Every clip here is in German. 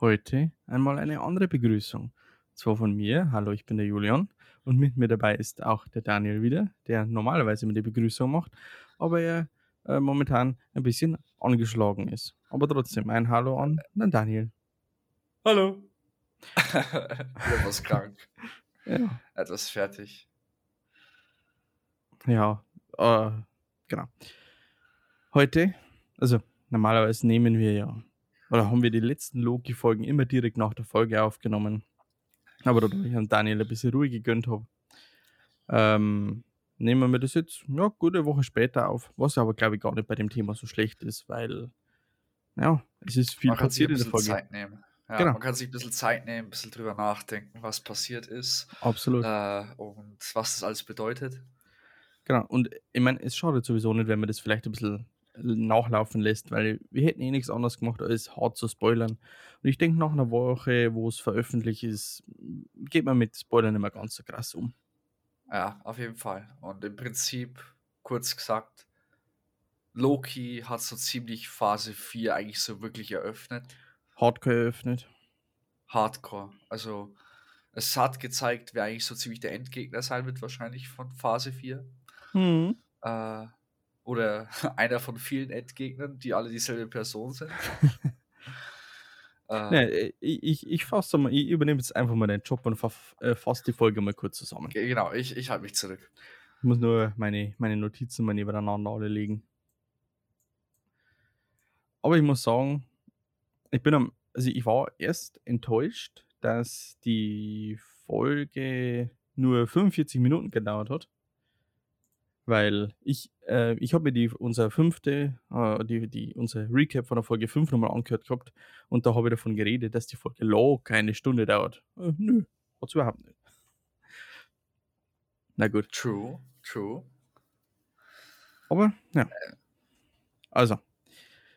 Heute einmal eine andere Begrüßung. Zwar von mir. Hallo, ich bin der Julian. Und mit mir dabei ist auch der Daniel wieder, der normalerweise immer die Begrüßung macht, aber er äh, momentan ein bisschen angeschlagen ist. Aber trotzdem ein Hallo an den Daniel. Hallo. Etwas krank. Ja, Etwas fertig. ja äh, genau. Heute, also normalerweise nehmen wir ja, oder haben wir die letzten Loki-Folgen immer direkt nach der Folge aufgenommen. Aber da ich an Daniel ein bisschen Ruhe gegönnt habe, ähm, nehmen wir das jetzt, ja, gute Woche später auf. Was aber, glaube ich, gar nicht bei dem Thema so schlecht ist, weil, ja, es ist viel Man kann sich passiert ein in der bisschen Folge. Zeit nehmen. Ja, Genau. man kann sich ein bisschen Zeit nehmen, ein bisschen drüber nachdenken, was passiert ist Absolut. äh, und was das alles bedeutet. Genau. Und ich meine, es schadet sowieso nicht, wenn man das vielleicht ein bisschen nachlaufen lässt, weil wir hätten eh nichts anderes gemacht, als hart zu spoilern. Und ich denke, nach einer Woche, wo es veröffentlicht ist, geht man mit Spoilern nicht mehr ganz so krass um. Ja, auf jeden Fall. Und im Prinzip, kurz gesagt, Loki hat so ziemlich Phase 4 eigentlich so wirklich eröffnet. Hardcore eröffnet. Hardcore. Also, es hat gezeigt, wer eigentlich so ziemlich der Endgegner sein wird, wahrscheinlich von Phase 4. Hm. Äh, oder einer von vielen Endgegnern, die alle dieselbe Person sind. äh, Nee, ich, ich, fasse mal, ich übernehme jetzt einfach mal den Job und äh, fasse die Folge mal kurz zusammen. ge- Genau, ich, ich halte mich zurück. Ich muss nur meine, meine Notizen mal nebeneinander alle legen. Aber ich muss sagen, ich bin am, also ich war erst enttäuscht, dass die Folge nur 45 Minuten gedauert hat. Weil ich, äh, ich habe mir die, unser fünfte, äh, die, die, unser Recap von der Folge 5 nochmal angehört gehabt und da habe ich davon geredet, dass die Folge locker eine Stunde dauert. Äh, nö, hat's überhaupt nicht. Na gut. True, true. Aber ja. Also,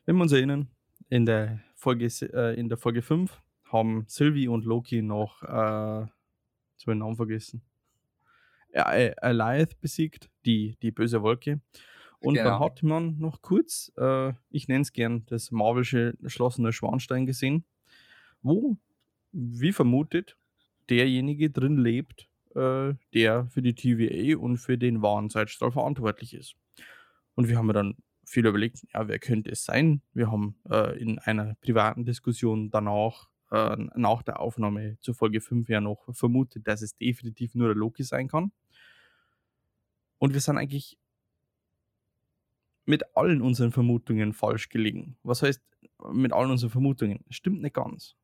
wenn wir uns erinnern, in der Folge, äh, in der Folge 5 haben Sylvie und Loki noch, äh, jetzt habe ich den Namen vergessen, äh, äh, Alioth besiegt, die, die böse Wolke. Und dann Genau. hat man noch kurz, äh, ich nenne es gern, das Marvelsche Schloss Neuschwanstein gesehen, wo, wie vermutet, derjenige drin lebt, äh, der für die TVA und für den wahren Zeitstrahl verantwortlich ist. Und wir haben dann viel überlegt, ja, wer könnte es sein? Wir haben äh, in einer privaten Diskussion danach, äh, nach der Aufnahme zur Folge 5 ja noch vermutet, dass es definitiv nur der Loki sein kann. Und wir sind eigentlich mit allen unseren Vermutungen falsch gelegen. Was heißt mit allen unseren Vermutungen? Stimmt nicht ganz.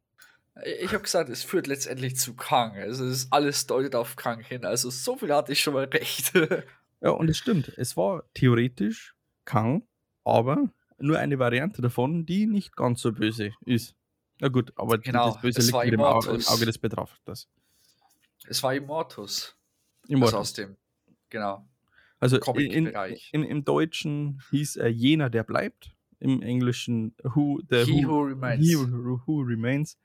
Ich habe gesagt, es führt letztendlich zu Kang. Also es ist alles deutet auf Kang hin. Also so viel hatte ich schon mal recht. Ja, und es stimmt. Es war theoretisch Kang, aber nur eine Variante davon, die nicht ganz so böse ist. Na gut, aber Genau, das Böse liegt war mit dem Au- im. Auge des Betrachters. es war Immortus. Also Immortus. aus dem, genau. Also in, in, im Deutschen hieß er jener, der bleibt. Im Englischen who, the He who, who remains. he who, who remains.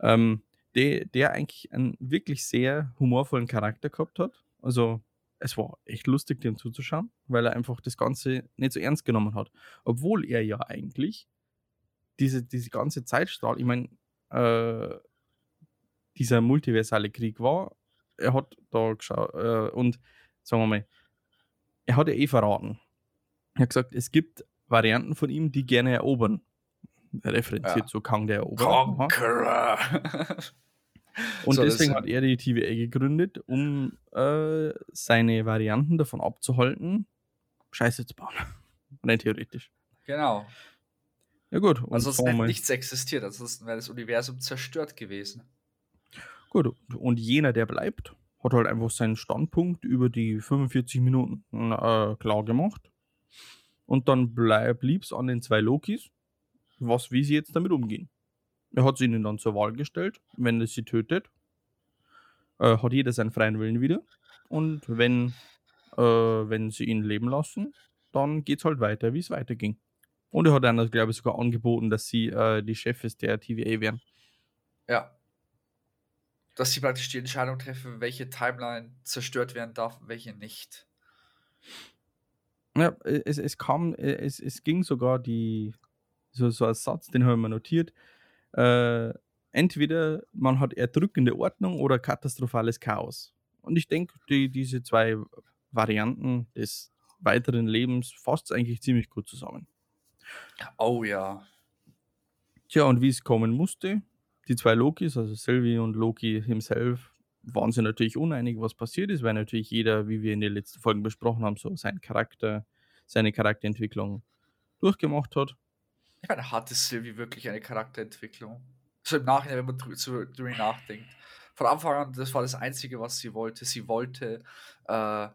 Ähm, der, der eigentlich einen wirklich sehr humorvollen Charakter gehabt hat. Also es war echt lustig, dem zuzuschauen, weil er einfach das Ganze nicht so ernst genommen hat. Obwohl er ja eigentlich diese, diese ganze Zeitstrahl, ich meine, äh, dieser multiversale Krieg war, er hat da geschaut äh, und sagen wir mal, er hat ja eh verraten. Er hat gesagt, es gibt Varianten von ihm, die gerne erobern. Er referenziert Ja. so Kang der Eroberer. Conqueror. Und So, deswegen hat er die TVA gegründet, um äh, seine Varianten davon abzuhalten, Scheiße zu bauen. Rein theoretisch. genau. Ja gut, und wir hätte nichts existiert, ansonsten wäre das Universum zerstört gewesen. Gut, und jener, der bleibt, hat halt einfach seinen Standpunkt über die 45 Minuten äh, klar gemacht. Und dann blieb es an den zwei Lokis, was, wie sie jetzt damit umgehen. Er hat sie ihnen dann zur Wahl gestellt, wenn es sie tötet, äh, hat jeder seinen freien Willen wieder. Und wenn, äh, wenn sie ihn leben lassen, dann geht es halt weiter, wie es weiterging. Und er hat dann, glaube ich, sogar angeboten, dass sie äh, die Chefs der TVA wären. Ja. Dass sie praktisch die Entscheidung treffen, welche Timeline zerstört werden darf welche nicht. Ja, es, es kam, es, es ging sogar die, so, so ein Satz, den habe ich mir notiert. Äh, entweder man hat erdrückende Ordnung oder katastrophales Chaos. Und ich denke, die, diese zwei Varianten des weiteren Lebens fasst eigentlich ziemlich gut zusammen. Oh ja. Tja, und wie es kommen musste, die zwei Lokis, also Sylvie und Loki himself, waren sie natürlich uneinig, was passiert ist, weil natürlich jeder, wie wir in den letzten Folgen besprochen haben, so seinen Charakter, seine Charakterentwicklung durchgemacht hat. Ich meine, hatte Sylvie wirklich eine Charakterentwicklung? So im Nachhinein, wenn man darüber nachdenkt. Von Anfang an, das war das Einzige, was sie wollte. Sie wollte äh,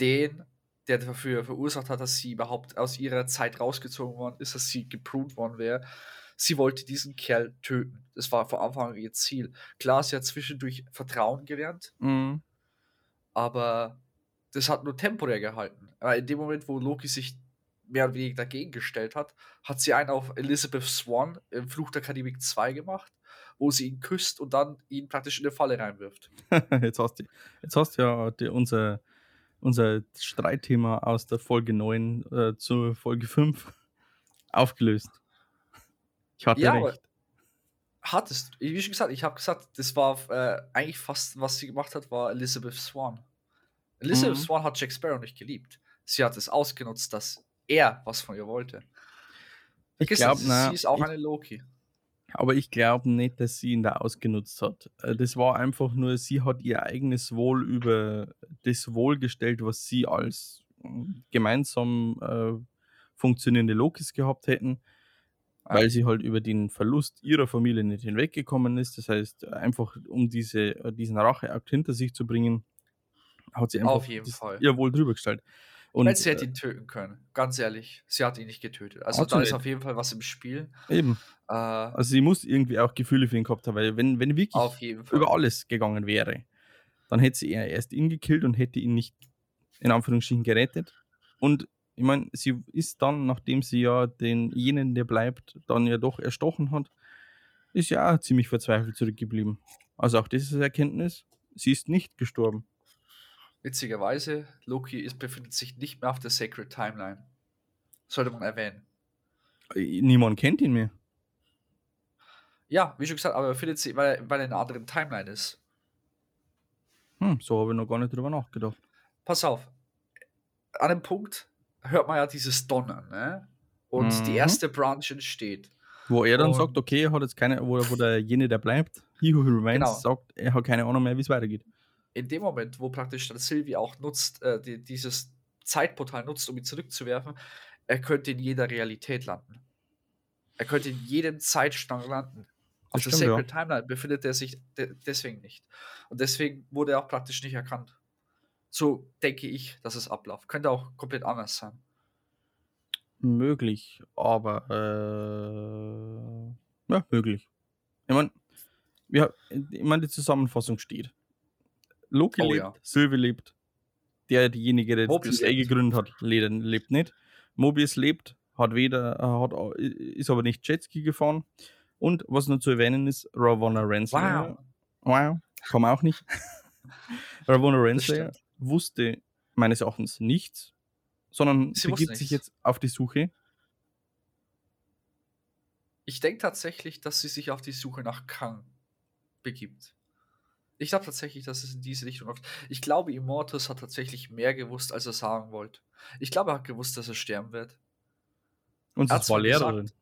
den, der dafür verursacht hat, dass sie überhaupt aus ihrer Zeit rausgezogen worden ist, dass sie gepruned worden wäre. Sie wollte diesen Kerl töten. Das war von Anfang an ihr Ziel. Klar, sie hat zwischendurch Vertrauen gelernt, Mhm. aber das hat nur temporär gehalten. Aber in dem Moment, wo Loki sich mehr oder weniger dagegen gestellt hat, hat sie einen auf Elizabeth Swan im Fluch der Karibik 2 gemacht, wo sie ihn küsst und dann ihn praktisch in eine Falle reinwirft. jetzt, hast du, jetzt hast du ja die, unser, unser Streitthema aus der Folge 9 äh, zur Folge 5 aufgelöst. Ich hatte Ja, recht. Hattest du, wie schon gesagt, ich habe gesagt, das war äh, eigentlich fast, was sie gemacht hat, war Elizabeth Swan. Elizabeth Mhm. Swan hat Jack Sparrow nicht geliebt. Sie hat es ausgenutzt, dass er was von ihr wollte. Ich glaube, sie ist auch ich, eine Loki. aber ich glaube nicht, dass sie ihn da ausgenutzt hat. Äh, Das war einfach nur, sie hat ihr eigenes Wohl über das Wohl gestellt, was sie als mm, gemeinsam äh, funktionierende Lokis gehabt hätten, Ja. weil sie halt über den Verlust ihrer Familie nicht hinweggekommen ist. Das heißt, einfach um diese, äh, diesen Racheakt hinter sich zu bringen, hat sie einfach Auf jeden Fall. ihr Wohl drüber gestellt. Und Und sie hätte äh, ihn töten können. Ganz ehrlich, sie hat ihn nicht getötet. Also da ist nicht. auf jeden Fall was im Spiel. eben, Äh, also sie muss irgendwie auch Gefühle für ihn gehabt haben, weil wenn, wenn wirklich über alles gegangen wäre, dann hätte sie eher erst ihn gekillt und hätte ihn nicht in Anführungsstrichen gerettet. Und ich meine, sie ist dann, nachdem sie ja den jenen, der bleibt, dann ja doch erstochen hat, ist ja auch ziemlich verzweifelt zurückgeblieben. Also auch das ist eine Erkenntnis. Sie ist nicht gestorben. Witzigerweise, Loki ist, befindet sich nicht mehr auf der Sacred Timeline. Sollte man erwähnen. Äh, Niemand kennt ihn mehr. Ja, wie schon gesagt, aber er befindet sich, weil, er- weil er in einer anderen Timeline ist. Hm, so habe ich noch gar nicht drüber nachgedacht. Pass auf. An dem Punkt hört man ja dieses Donnern, ne? Und die Mhm. erste Branch entsteht. Wo er dann Und- sagt, okay, er hat jetzt keine, wo, wo der jene, der bleibt, he who remains, Genau. sagt, er hat keine Ahnung mehr, wie es weitergeht. In dem Moment, wo praktisch dann Sylvie auch nutzt, äh, die, dieses Zeitportal nutzt, um ihn zurückzuwerfen, er könnte in jeder Realität landen. Er könnte in jedem Zeitstrang landen. Auf der stimmt, ja. Sacred Timeline befindet er sich de deswegen nicht. Und deswegen wurde er auch praktisch nicht erkannt. So denke ich, dass es abläuft. Könnte auch komplett anders sein. Möglich, aber äh, ja, möglich. Ich meine, ja, ich mein, die Zusammenfassung steht. Loki Oh lebt, ja. Sylvie lebt, der diejenige, der Mobius das gegründet hat, lebt, nicht. Mobius lebt, hat weder, äh, hat, ist aber nicht Jetski gefahren. Und was noch zu erwähnen ist, Ravonna Renslayer. Wow, kann man auch nicht. Ravonna Renslayer. Wusste meines Erachtens nichts, sondern Sie begibt sich nichts. jetzt auf die Suche. Ich denke tatsächlich, dass sie sich auf die Suche nach Kang begibt. Ich glaube tatsächlich, dass es in diese Richtung läuft. Ich glaube, Immortus hat tatsächlich mehr gewusst, als er sagen wollte. Ich glaube, er hat gewusst, dass er sterben wird. Und Er hat war zwar Lehrerin. gesagt-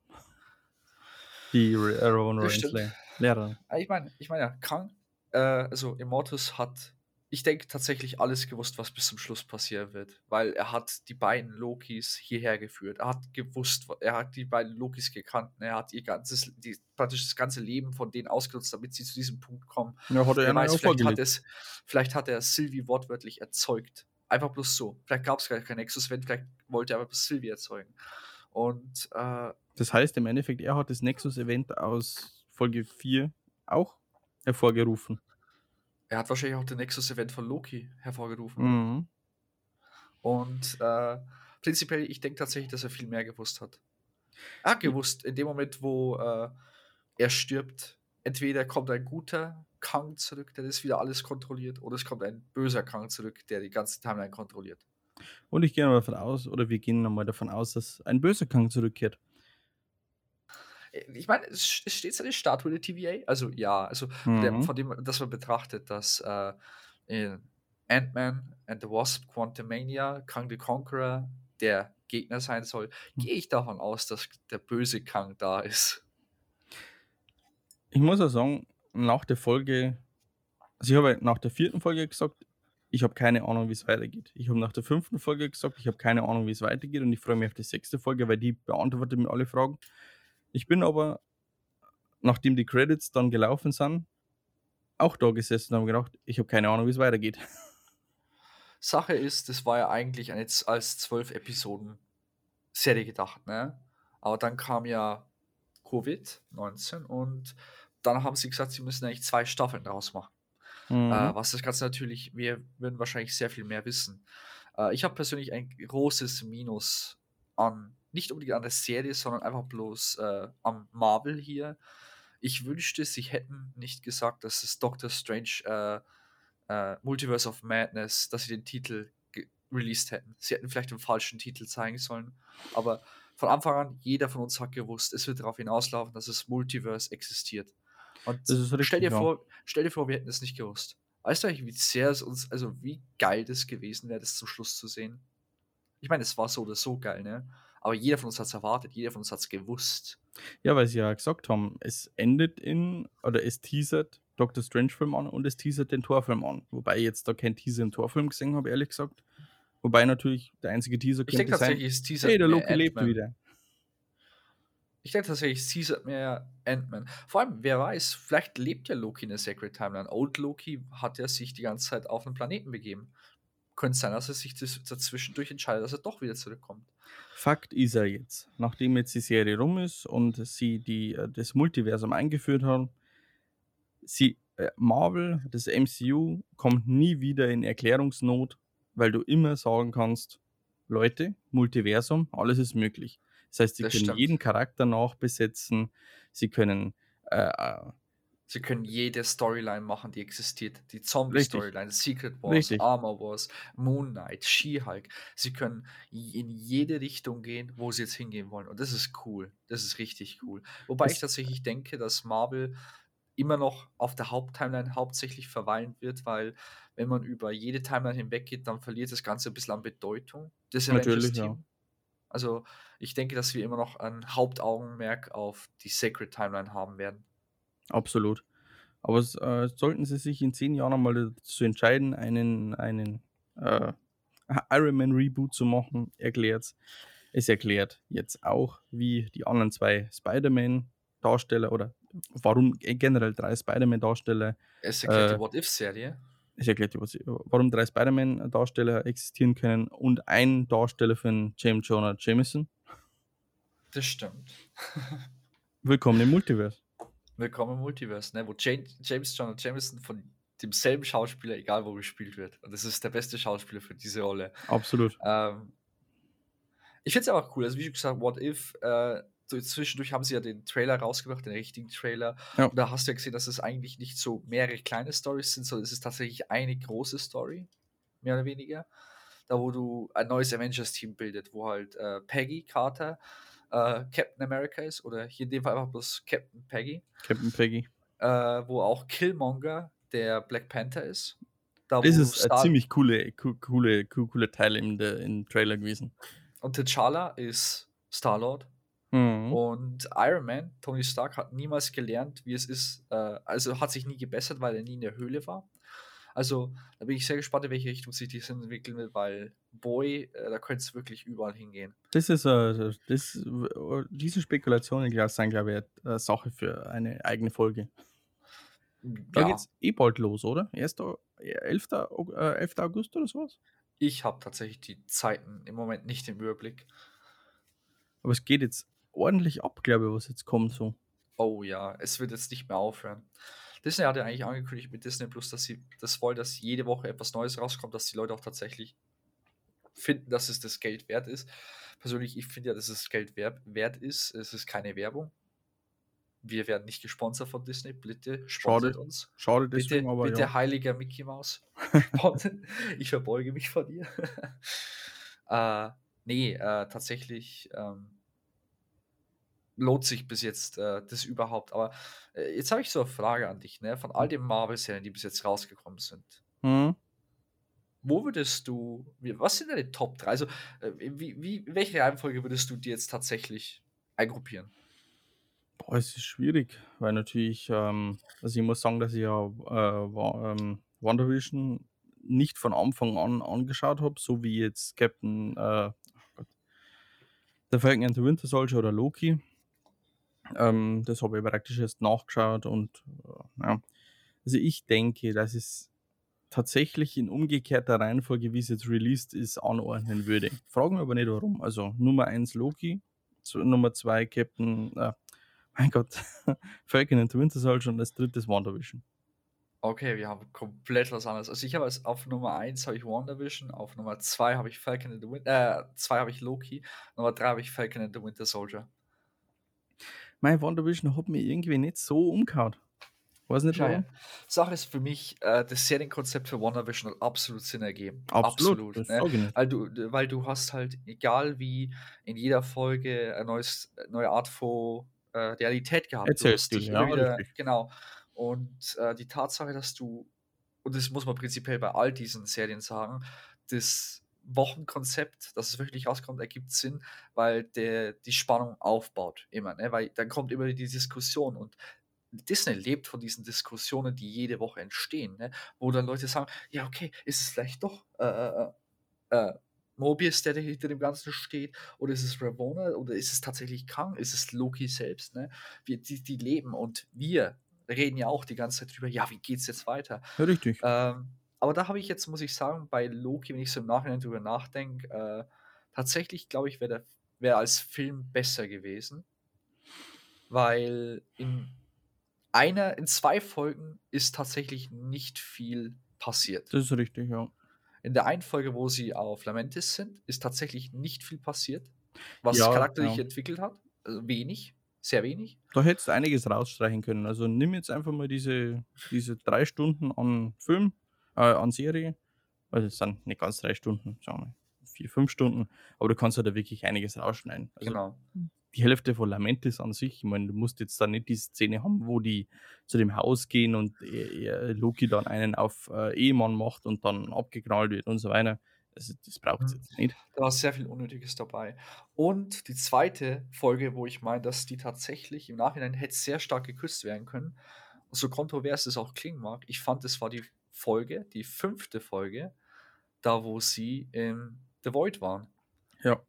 Die Ra- äh. Renslayer. Lehrerin. Ich meine, ich meine, ja, Kang, äh, also Immortus hat, ich denke, tatsächlich alles gewusst, was bis zum Schluss passieren wird. Weil er hat die beiden Lokis hierher geführt. Er hat gewusst, er hat die beiden Lokis gekannt. und Er hat ihr ganzes, die, praktisch das ganze Leben von denen ausgenutzt, damit sie zu diesem Punkt kommen. Ja, hat er Wer weiß, vielleicht, hat es, vielleicht hat er Sylvie wortwörtlich erzeugt. Einfach bloß so. Vielleicht gab es gar kein Nexus-Event, vielleicht wollte er aber Sylvie erzeugen. Und äh, Das heißt im Endeffekt, er hat das Nexus-Event aus Folge 4 auch hervorgerufen. Er hat wahrscheinlich auch den Nexus-Event von Loki hervorgerufen. Mhm. Und äh, prinzipiell, ich denke tatsächlich, dass er viel mehr gewusst hat. Er hat gewusst, in dem Moment, wo äh, er stirbt, entweder kommt ein guter Kang zurück, der das wieder alles kontrolliert, oder es kommt ein böser Kang zurück, der die ganze Timeline kontrolliert. Und ich gehe mal davon aus, oder wir gehen nochmal davon aus, dass ein böser Kang zurückkehrt. Ich meine, es, steht seine Statue der TVA. Also ja, also mhm. der, von dem, dass man betrachtet, dass äh, in Ant-Man and the Wasp Quantumania, Kang the Conqueror der Gegner sein soll, hm. gehe ich davon aus, dass der böse Kang da ist. Ich muss auch sagen, nach der Folge, also ich habe nach der vierten Folge gesagt, ich habe keine Ahnung, wie es weitergeht. Ich habe nach der fünften Folge gesagt, ich habe keine Ahnung, wie es weitergeht und ich freue mich auf die sechste Folge, weil die beantwortet mir alle Fragen. Ich bin aber, nachdem die Credits dann gelaufen sind, auch da gesessen und habe gedacht, ich habe keine Ahnung, wie es weitergeht. Sache ist, das war ja eigentlich eine, als zwölf Episoden Serie gedacht, ne? Aber dann kam ja Covid-19 und dann haben sie gesagt, sie müssen eigentlich zwei Staffeln draus machen. Mhm. Äh, was das Ganze natürlich, wir würden wahrscheinlich sehr viel mehr wissen. Äh, ich habe persönlich ein großes Minus an, nicht unbedingt an der Serie, sondern einfach bloß äh, am Marvel hier. Ich wünschte, sie hätten nicht gesagt, dass es Doctor Strange äh, äh, Multiverse of Madness, dass sie den Titel released hätten. Sie hätten vielleicht den falschen Titel zeigen sollen, aber von Anfang an, jeder von uns hat gewusst, es wird darauf hinauslaufen, dass das Multiverse existiert. Und richtig, stell, dir ja. vor, stell dir vor, wir hätten es nicht gewusst. Weißt du eigentlich, wie sehr es uns, also wie geil das gewesen wäre, das zum Schluss zu sehen? Ich meine, es war so oder so geil, ne? Aber jeder von uns hat es erwartet, jeder von uns hat es gewusst. Ja, weil sie ja gesagt haben, es endet in, oder es teasert Doctor Strange-Film an und es teasert den Torfilm an. Wobei ich jetzt da kein Teaser im Torfilm gesehen habe, ehrlich gesagt. Wobei natürlich der einzige Teaser ich könnte sein, Teaser hey, der Loki lebt wieder. Ich denke tatsächlich, es teasert mehr Ant-Man. Vor allem, wer weiß, vielleicht lebt ja Loki in der Sacred Timeline. Old Loki hat ja sich die ganze Zeit auf einen Planeten begeben. Könnte sein, dass er sich dazwischendurch entscheidet, dass er doch wieder zurückkommt. Fakt ist er jetzt, nachdem jetzt die Serie rum ist und sie die, äh, das Multiversum eingeführt haben, sie, äh, Marvel, das MCU, kommt nie wieder in Erklärungsnot, weil du immer sagen kannst, Leute, Multiversum, alles ist möglich. Das heißt, sie das können stimmt. jeden Charakter nachbesetzen, sie können äh, äh Sie können jede Storyline machen, die existiert. Die Zombie-Storyline, Secret Wars, Richtig. Armor Wars, Moon Knight, She-Hulk. Sie können in jede Richtung gehen, wo sie jetzt hingehen wollen. Und das ist cool. Das ist richtig cool. Wobei das ich tatsächlich denke, dass Marvel immer noch auf der Haupttimeline hauptsächlich verweilen wird, weil wenn man über jede Timeline hinweggeht, dann verliert das Ganze ein bisschen an Bedeutung. Das Natürlich, ja. Also ich denke, dass wir immer noch ein Hauptaugenmerk auf die Sacred Timeline haben werden. Absolut. Aber äh, sollten sie sich in zehn Jahren mal dazu entscheiden, einen, einen äh, Iron Man Reboot zu machen, erklärt es erklärt jetzt auch, wie die anderen zwei Spider-Man-Darsteller oder warum generell drei Spider-Man-Darsteller. Es erklärt äh, die What-If-Serie. Es erklärt, warum drei Spider-Man-Darsteller existieren können und ein Darsteller von James Jonah Jameson. Das stimmt. Willkommen im Multiverse. Willkommen im Multiverse, ne? wo James, James Jonah Jameson von demselben Schauspieler, egal wo gespielt wird. Und das ist der beste Schauspieler für diese Rolle. Absolut. Ähm, ich finde es aber cool. Also, wie gesagt, What If, äh, zwischendurch haben sie ja den Trailer rausgebracht, den richtigen Trailer. Ja. Und da hast du ja gesehen, dass es eigentlich nicht so mehrere kleine Stories sind, sondern es ist tatsächlich eine große Story, mehr oder weniger. Da, wo du ein neues Avengers-Team bildet, wo halt äh, Peggy Carter äh, Captain America ist, oder hier in dem Fall einfach bloß Captain Peggy. Captain Peggy. Äh, wo auch Killmonger der Black Panther ist. Da, das ist ein ziemlich coole, coole, coole Teil im, im Trailer gewesen. Und T'Challa ist Star-Lord. Mhm. Und Iron Man, Tony Stark, hat niemals gelernt, wie es ist, äh, also hat sich nie gebessert, weil er nie in der Höhle war. Also, da bin ich sehr gespannt, in welche Richtung sich das entwickeln wird, weil Boy, äh, da könnte es wirklich überall hingehen. Das ist, äh, das, diese Spekulationen sind, glaube ich, eine Sache für eine eigene Folge. Da ja. geht's eh bald los, oder? 1. 11. 11. August oder sowas? Ich habe tatsächlich die Zeiten im Moment nicht im Überblick. Aber es geht jetzt ordentlich ab, glaube ich, was jetzt kommt so. Oh ja, es wird jetzt nicht mehr aufhören. Disney hat ja eigentlich angekündigt mit Disney Plus, dass sie das wollen, dass jede Woche etwas Neues rauskommt, dass die Leute auch tatsächlich finden, dass es das Geld wert ist. Persönlich, ich finde ja, dass es Geld wert, ist. Es ist keine Werbung. Wir werden nicht gesponsert von Disney. Bitte sponsert uns. Schade deswegen, bitte, aber Bitte ja. heiliger Mickey Mouse. ich verbeuge mich vor dir. äh, nee, äh, tatsächlich ähm, lohnt sich bis jetzt äh, das überhaupt. Aber äh, jetzt habe ich so eine Frage an dich, ne? Von all den Marvel-Serien, die bis jetzt rausgekommen sind. Mhm. Wo würdest du, was sind deine Top 3? Also, äh, wie, wie, welche Reihenfolge würdest du dir jetzt tatsächlich eingruppieren? Boah, es ist schwierig, weil natürlich, ähm, also ich muss sagen, dass ich ja äh, ähm, WandaVision nicht von Anfang an angeschaut habe, so wie jetzt Captain, äh, oh Gott, der Falcon and the Winter Soldier oder Loki. Ähm, das habe ich praktisch erst nachgeschaut und äh, ja. Also ich denke, dass es tatsächlich in umgekehrter Reihenfolge, wie es jetzt released ist, anordnen würde. Fragen wir aber nicht warum. Also Nummer 1 Loki, Nummer 2 Captain, äh, mein Gott, Falcon and the Winter Soldier und als drittes WandaVision. Okay, wir haben komplett was anderes. Also ich habe als auf Nummer 1 habe ich WandaVision, auf Nummer 2 habe ich Falcon and the Winter, äh, 2 habe ich Loki, Nummer 3 habe ich Falcon and the Winter Soldier. Mein WandaVision hat mich irgendwie nicht so umgehauen. Weiß nicht warum. Sache ist für mich, äh, das Serienkonzept für WandaVision hat absolut Sinn ergeben. Absolut, das ne? Weil du, weil du hast halt, egal wie in jeder Folge eine neues, neue Art von äh, Realität gehabt. Du hast Erzählstil, dich ja, wieder, richtig. genau. Und äh, die Tatsache, dass du, und das muss man prinzipiell bei all diesen Serien sagen, das Wochenkonzept, dass es wirklich rauskommt, ergibt Sinn, weil der die Spannung aufbaut immer, ne? Weil dann kommt immer die Diskussion und Disney lebt von diesen Diskussionen, die jede Woche entstehen, ne? wo dann Leute sagen, ja, okay, ist es vielleicht doch äh, äh, äh, Mobius, der hinter dem Ganzen steht, oder ist es Ravonna, oder ist es tatsächlich Kang, ist es Loki selbst, ne? Wir, die, die leben und wir reden ja auch die ganze Zeit drüber, ja, wie geht's jetzt weiter? Ja, richtig. Ähm, aber da habe ich jetzt, muss ich sagen, bei Loki, wenn ich so im Nachhinein drüber nachdenke, äh, tatsächlich glaube ich, wäre wär als Film besser gewesen. Weil in einer, in zwei Folgen ist tatsächlich nicht viel passiert. Das ist richtig, ja. In der einen Folge, wo sie auf Lamentis sind, ist tatsächlich nicht viel passiert, was Ja, charakterlich ja. entwickelt hat. Also wenig, sehr wenig. Da hättest du einiges rausstreichen können. Also nimm jetzt einfach mal diese, diese drei Stunden an Film, äh, an Serie. Also es sind nicht ganz drei Stunden, sagen wir vier, fünf Stunden, aber du kannst ja da wirklich einiges rausschneiden. Also genau. die Hälfte von Lamentis an sich, ich meine, du musst jetzt da nicht die Szene haben, wo die zu dem Haus gehen und er, Loki dann einen auf äh, Ehemann macht und dann abgeknallt wird und so weiter. Also, das braucht es Mhm. jetzt nicht. Da war sehr viel Unnötiges dabei. Und die zweite Folge, wo ich meine, dass die tatsächlich im Nachhinein hätte sehr stark geküsst werden können, so kontrovers es auch klingen mag, ich fand, es war die Folge, die fünfte Folge, da wo sie in The Void waren. Ja.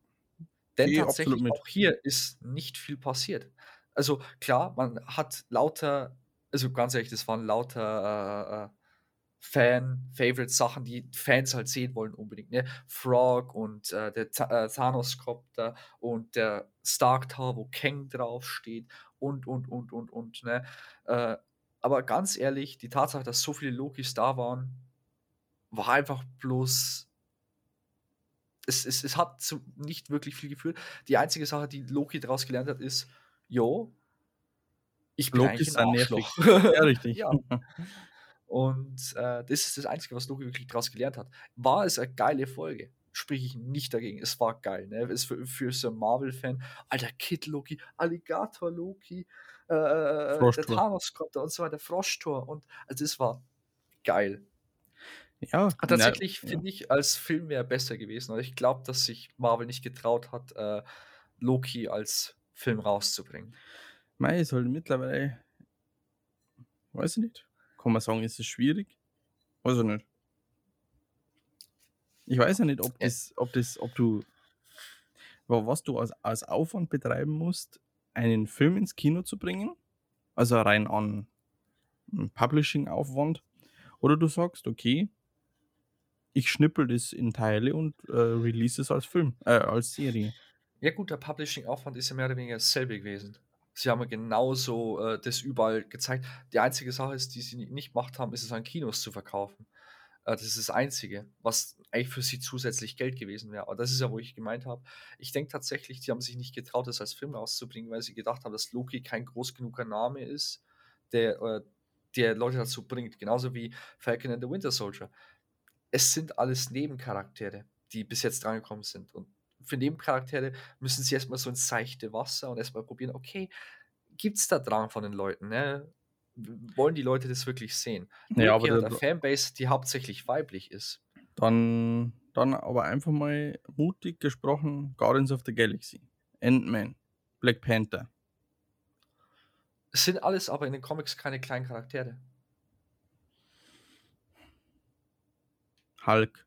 Denn absolut tatsächlich auch hier ist nicht viel passiert. Also klar, man hat lauter, also ganz ehrlich, das waren lauter äh, äh, Fan-Favorite-Sachen, die Fans halt sehen wollen unbedingt. Ne? Frog und äh, der Tha- äh, Thanos-Copter und der Stark Tower, wo Kang draufsteht und, und, und, und, und. Ne? Äh, aber ganz ehrlich, die Tatsache, dass so viele Lokis da waren, war einfach bloß es, es, es hat zu nicht wirklich viel geführt. Die einzige Sache, die Loki daraus gelernt hat, ist, jo, ich bin Lokis eigentlich ein sind nervig. Arschloch. Ja, richtig. ja. Und äh, das ist das Einzige, was Loki wirklich daraus gelernt hat. War es eine geile Folge? Sprich ich nicht dagegen. Es war geil. Ne? Es für, für so einen Marvel-Fan. Alter, Kid Loki, Alligator Loki, äh, der Froschtor. Thanos-Copter und so weiter, Froschtor. Und also das war geil. Ja, Aber tatsächlich na, finde ich, als Film wäre besser gewesen. Und ich glaube, dass sich Marvel nicht getraut hat, äh, Loki als Film rauszubringen. Mei ist halt mittlerweile, weiß ich nicht. Kann man sagen, ist es schwierig? Weiß ich nicht. Ich weiß ja nicht, ob Ja. das, ob das, ob du, wa- was du als, als Aufwand betreiben musst, einen Film ins Kino zu bringen, also rein an Publishing-Aufwand, oder du sagst, okay, ich schnippel das in Teile und äh, release es als Film, äh, als Serie. Ja, gut, der Publishing-Aufwand ist ja mehr oder weniger dasselbe gewesen. Sie haben ja genauso äh, das überall gezeigt. Die einzige Sache ist, die sie ni- nicht gemacht haben, ist es an Kinos zu verkaufen. Äh, das ist das Einzige, was eigentlich für sie zusätzlich Geld gewesen wäre. Aber das ist ja, wo ich gemeint habe. Ich denke tatsächlich, die haben sich nicht getraut, das als Film rauszubringen, weil sie gedacht haben, dass Loki kein groß genuger Name ist, der, äh, der Leute dazu bringt. Genauso wie Falcon and the Winter Soldier. Es sind alles Nebencharaktere, die bis jetzt drangekommen sind. Und für Nebencharaktere müssen sie erstmal so ins seichte Wasser und erstmal probieren, okay, gibt es da Drang von den Leuten, ne? Wollen die Leute das wirklich sehen? Ja, Loki aber da- eine Fanbase, die hauptsächlich weiblich ist. Dann, dann aber einfach mal mutig gesprochen: Guardians of the Galaxy, Ant-Man, Black Panther. Es sind alles aber in den Comics keine kleinen Charaktere. Hulk.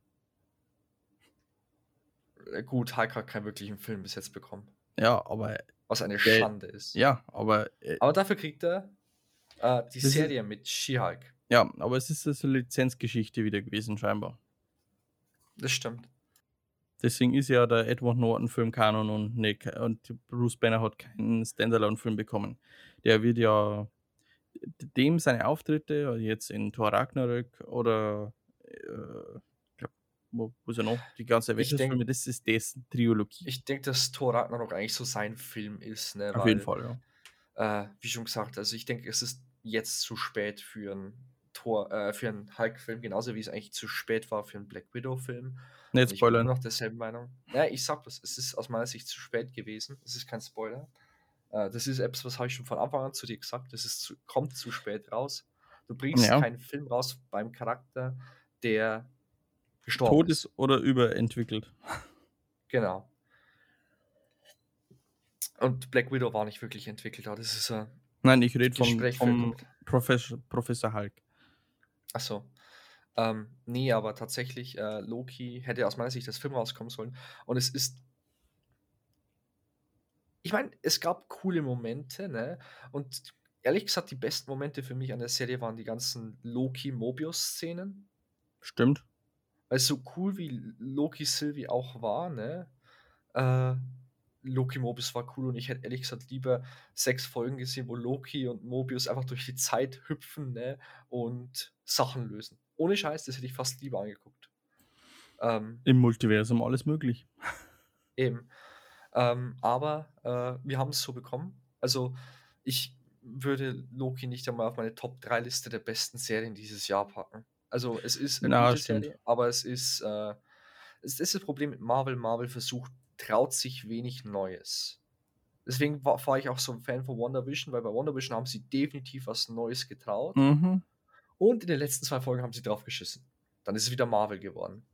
Äh, Gut, Hulk hat keinen wirklichen Film bis jetzt bekommen, Ja, aber was eine Der- Schande ist. ja, aber äh, Aber dafür kriegt er äh, die Das ist- Serie mit She-Hulk. ja, aber es ist also eine Lizenzgeschichte wieder gewesen scheinbar. Das stimmt. Deswegen ist ja der Edward Norton Film Kanon und Nick und Bruce Banner hat keinen Standalone Film bekommen. Der wird ja dem seine Auftritte jetzt in Thor Ragnarök oder äh, wo, wo ist er noch? Die ganze Avengers-Filme, das ist dessen Trilogie. Ich denke, dass Thor Ragnarok eigentlich so sein Film ist, ne? Auf jeden Fall, ja. Äh, wie schon gesagt, also ich denke, es ist jetzt zu spät für einen Thor, äh, für einen Hulk-Film, genauso wie es eigentlich zu spät war für einen Black Widow-Film. Nicht Ich bin spoilern. noch derselben Meinung. Ja, ich sag das, es ist aus meiner Sicht zu spät gewesen. Es ist kein Spoiler. Äh, das ist etwas, was habe ich schon von Anfang an zu dir gesagt. Das ist zu, kommt zu spät raus. Du bringst Ja. keinen Film raus beim Charakter, der gestorben Tot ist. ist oder überentwickelt. Genau. Und Black Widow war nicht wirklich entwickelt. aber Das ist ein Nein, ich rede vom, vom Professor, Professor Hulk. Achso. Ähm, nee, aber tatsächlich, äh, Loki hätte aus meiner Sicht das Film rauskommen sollen. Und es ist. Ich meine, es gab coole Momente, ne? Und ehrlich gesagt, die besten Momente für mich an der Serie waren die ganzen Loki-Mobius-Szenen. Stimmt. Weil so cool wie Loki Sylvie auch war, ne? Äh, Loki Mobius war cool und ich hätte ehrlich gesagt lieber sechs Folgen gesehen, wo Loki und Mobius einfach durch die Zeit hüpfen, ne? Und Sachen lösen. Ohne Scheiß, das hätte ich fast lieber angeguckt. Ähm, Im Multiversum alles möglich. Eben. Ähm, aber äh, wir haben es so bekommen. Also ich würde Loki nicht einmal auf meine Top 3 Liste der besten Serien dieses Jahr packen. Also es ist eine Na, gute stimmt. Serie, aber es ist, äh, es ist das Problem mit Marvel. Marvel versucht, traut sich wenig Neues. Deswegen war, war ich auch so ein Fan von WandaVision, weil bei WandaVision haben sie definitiv was Neues getraut. Mhm. Und in den letzten zwei Folgen haben sie drauf geschissen. Dann ist es wieder Marvel geworden.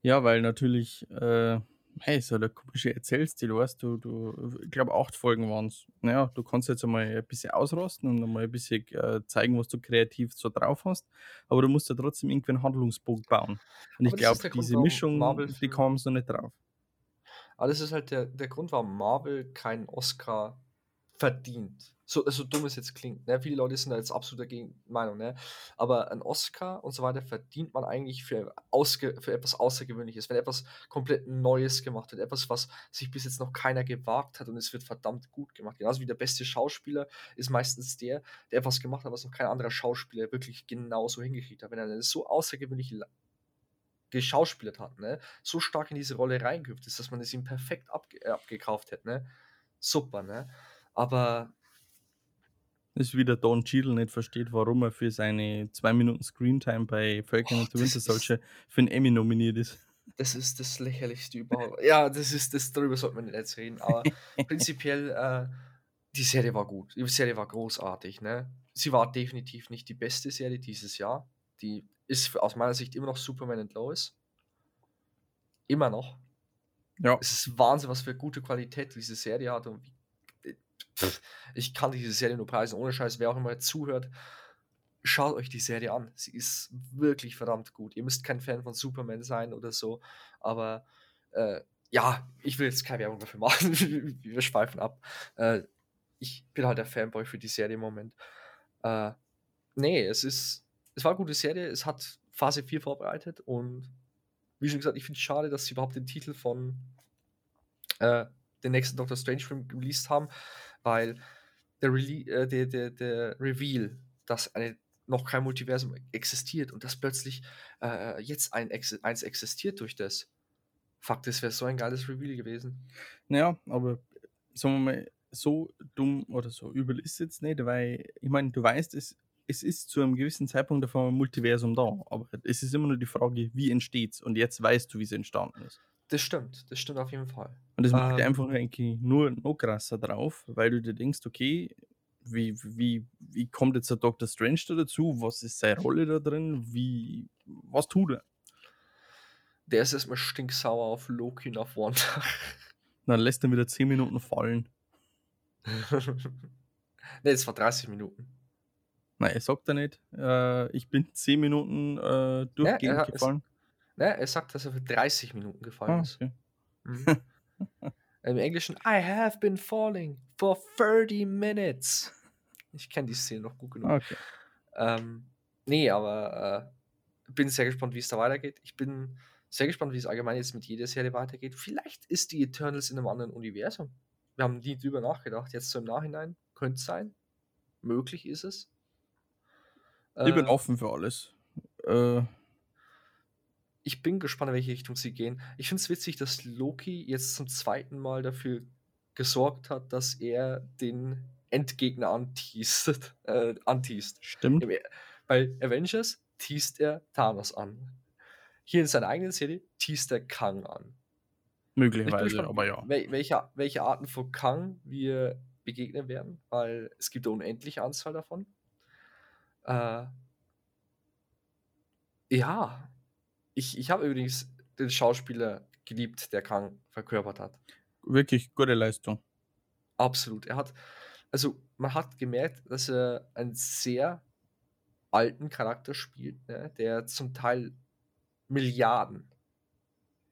Ja, weil natürlich, äh, hey, so der komische Erzählstil, weißt du, du, ich glaube, acht Folgen waren es. Naja, du kannst jetzt einmal ein bisschen ausrasten und einmal ein bisschen äh, zeigen, was du kreativ so drauf hast, aber du musst ja trotzdem irgendwie einen Handlungsbogen bauen. Und ich Aber ist glaube, Grund, diese warum Mischung, Marvel die kam so nicht drauf. Aber das ist halt der, der Grund, warum Marvel keinen Oscar verdient. So, so dumm es jetzt klingt. Ne? Viele Leute sind da jetzt absolut dagegen Meinung, ne? Aber ein Oscar und so weiter verdient man eigentlich für, ausge, für etwas Außergewöhnliches, wenn etwas komplett Neues gemacht wird, etwas, was sich bis jetzt noch keiner gewagt hat und es wird verdammt gut gemacht. Genauso wie der beste Schauspieler ist meistens der, der etwas gemacht hat, was noch kein anderer Schauspieler wirklich genauso hingekriegt hat. Wenn er eine so außergewöhnliche geschauspielert hat, ne, so stark in diese Rolle reingehüpft ist, dass man es ihm perfekt abge äh, abgekauft hätte, ne? Super, ne? Aber Das ist wie der Don Cheadle nicht versteht, warum er für seine zwei Minuten Screentime bei Falcon Oh, and the das Winter Soldier für einen Emmy nominiert ist. das ist das lächerlichste überhaupt. Ja, das ist das darüber sollte man nicht jetzt reden, aber prinzipiell äh, die Serie war gut. Die Serie war großartig, ne? Sie war definitiv nicht die beste Serie dieses Jahr. Die ist aus meiner Sicht immer noch Superman and Lois. Immer noch. Ja, Es ist Wahnsinn, was für gute Qualität diese Serie hat und wie, pff, ich kann diese Serie nur preisen, ohne Scheiß, wer auch immer zuhört, schaut euch die Serie an. Sie ist wirklich verdammt gut. Ihr müsst kein Fan von Superman sein oder so, aber äh, ja, ich will jetzt keine Werbung dafür machen. Wir schweifen ab. Äh, ich bin halt der Fanboy für die Serie im Moment. Äh, nee, es ist, es war eine gute Serie. Es hat Phase 4 vorbereitet und wie schon gesagt, ich finde es schade, dass sie überhaupt den Titel von äh, den nächsten Doctor Strange Film released haben, weil der, Rele äh, der, der, der Reveal, dass eine, noch kein Multiversum existiert und dass plötzlich äh, jetzt ein Ex eins existiert durch das. Fuck, das wäre so ein geiles Reveal gewesen. Naja, aber sagen wir mal, so dumm oder so übel ist es jetzt nicht, weil ich meine, du weißt, es, es ist zu einem gewissen Zeitpunkt davon ein Multiversum da, aber es ist immer nur die Frage, wie entsteht es und jetzt weißt du, wie es entstanden ist. Das stimmt, das stimmt auf jeden Fall. Und das macht Ähm, einfach eigentlich nur noch krasser drauf, weil du dir denkst, okay, wie, wie, wie kommt jetzt der Dr. Strange da dazu? Was ist seine Rolle da drin? Wie, was tut er? der ist erstmal stinksauer auf Loki und auf Wanda. Dann lässt er wieder 10 Minuten fallen. ne, es war 30 Minuten. Nein, er sagt er nicht. Äh, ich bin 10 Minuten äh, durchgehend hat- es- gefallen. Ne, er sagt, dass er für 30 Minuten gefallen Ah, ist. okay. Mhm. Im Englischen, I have been falling for 30 minutes. Ich kenne die Szene noch gut genug. Okay. Ähm, nee, aber äh, bin sehr gespannt, wie es da weitergeht. Ich bin sehr gespannt, wie es allgemein jetzt mit jeder Serie weitergeht. Vielleicht ist die Eternals in einem anderen Universum. Wir haben nie drüber nachgedacht. Jetzt so im Nachhinein könnte es sein. Möglich ist es. Ich bin Äh, offen für alles. Äh, ich bin gespannt, in welche Richtung sie gehen. Ich finde es witzig, dass Loki jetzt zum zweiten Mal dafür gesorgt hat, dass er den Endgegner anteast. Äh, anteast. stimmt. Im- Bei Avengers teast er Thanos an. Hier in seiner eigenen Serie teast er Kang an. Ich bin Möglicherweise, gespannt, aber ja. wel welche, welche Arten von Kang wir begegnen werden, weil es gibt eine unendliche Anzahl davon. Äh, ja, ich, ich habe übrigens den Schauspieler geliebt, der Kang verkörpert hat. Wirklich gute Leistung. Absolut. Er hat, also man hat gemerkt, dass er einen sehr alten Charakter spielt, ne, der zum Teil Milliarden,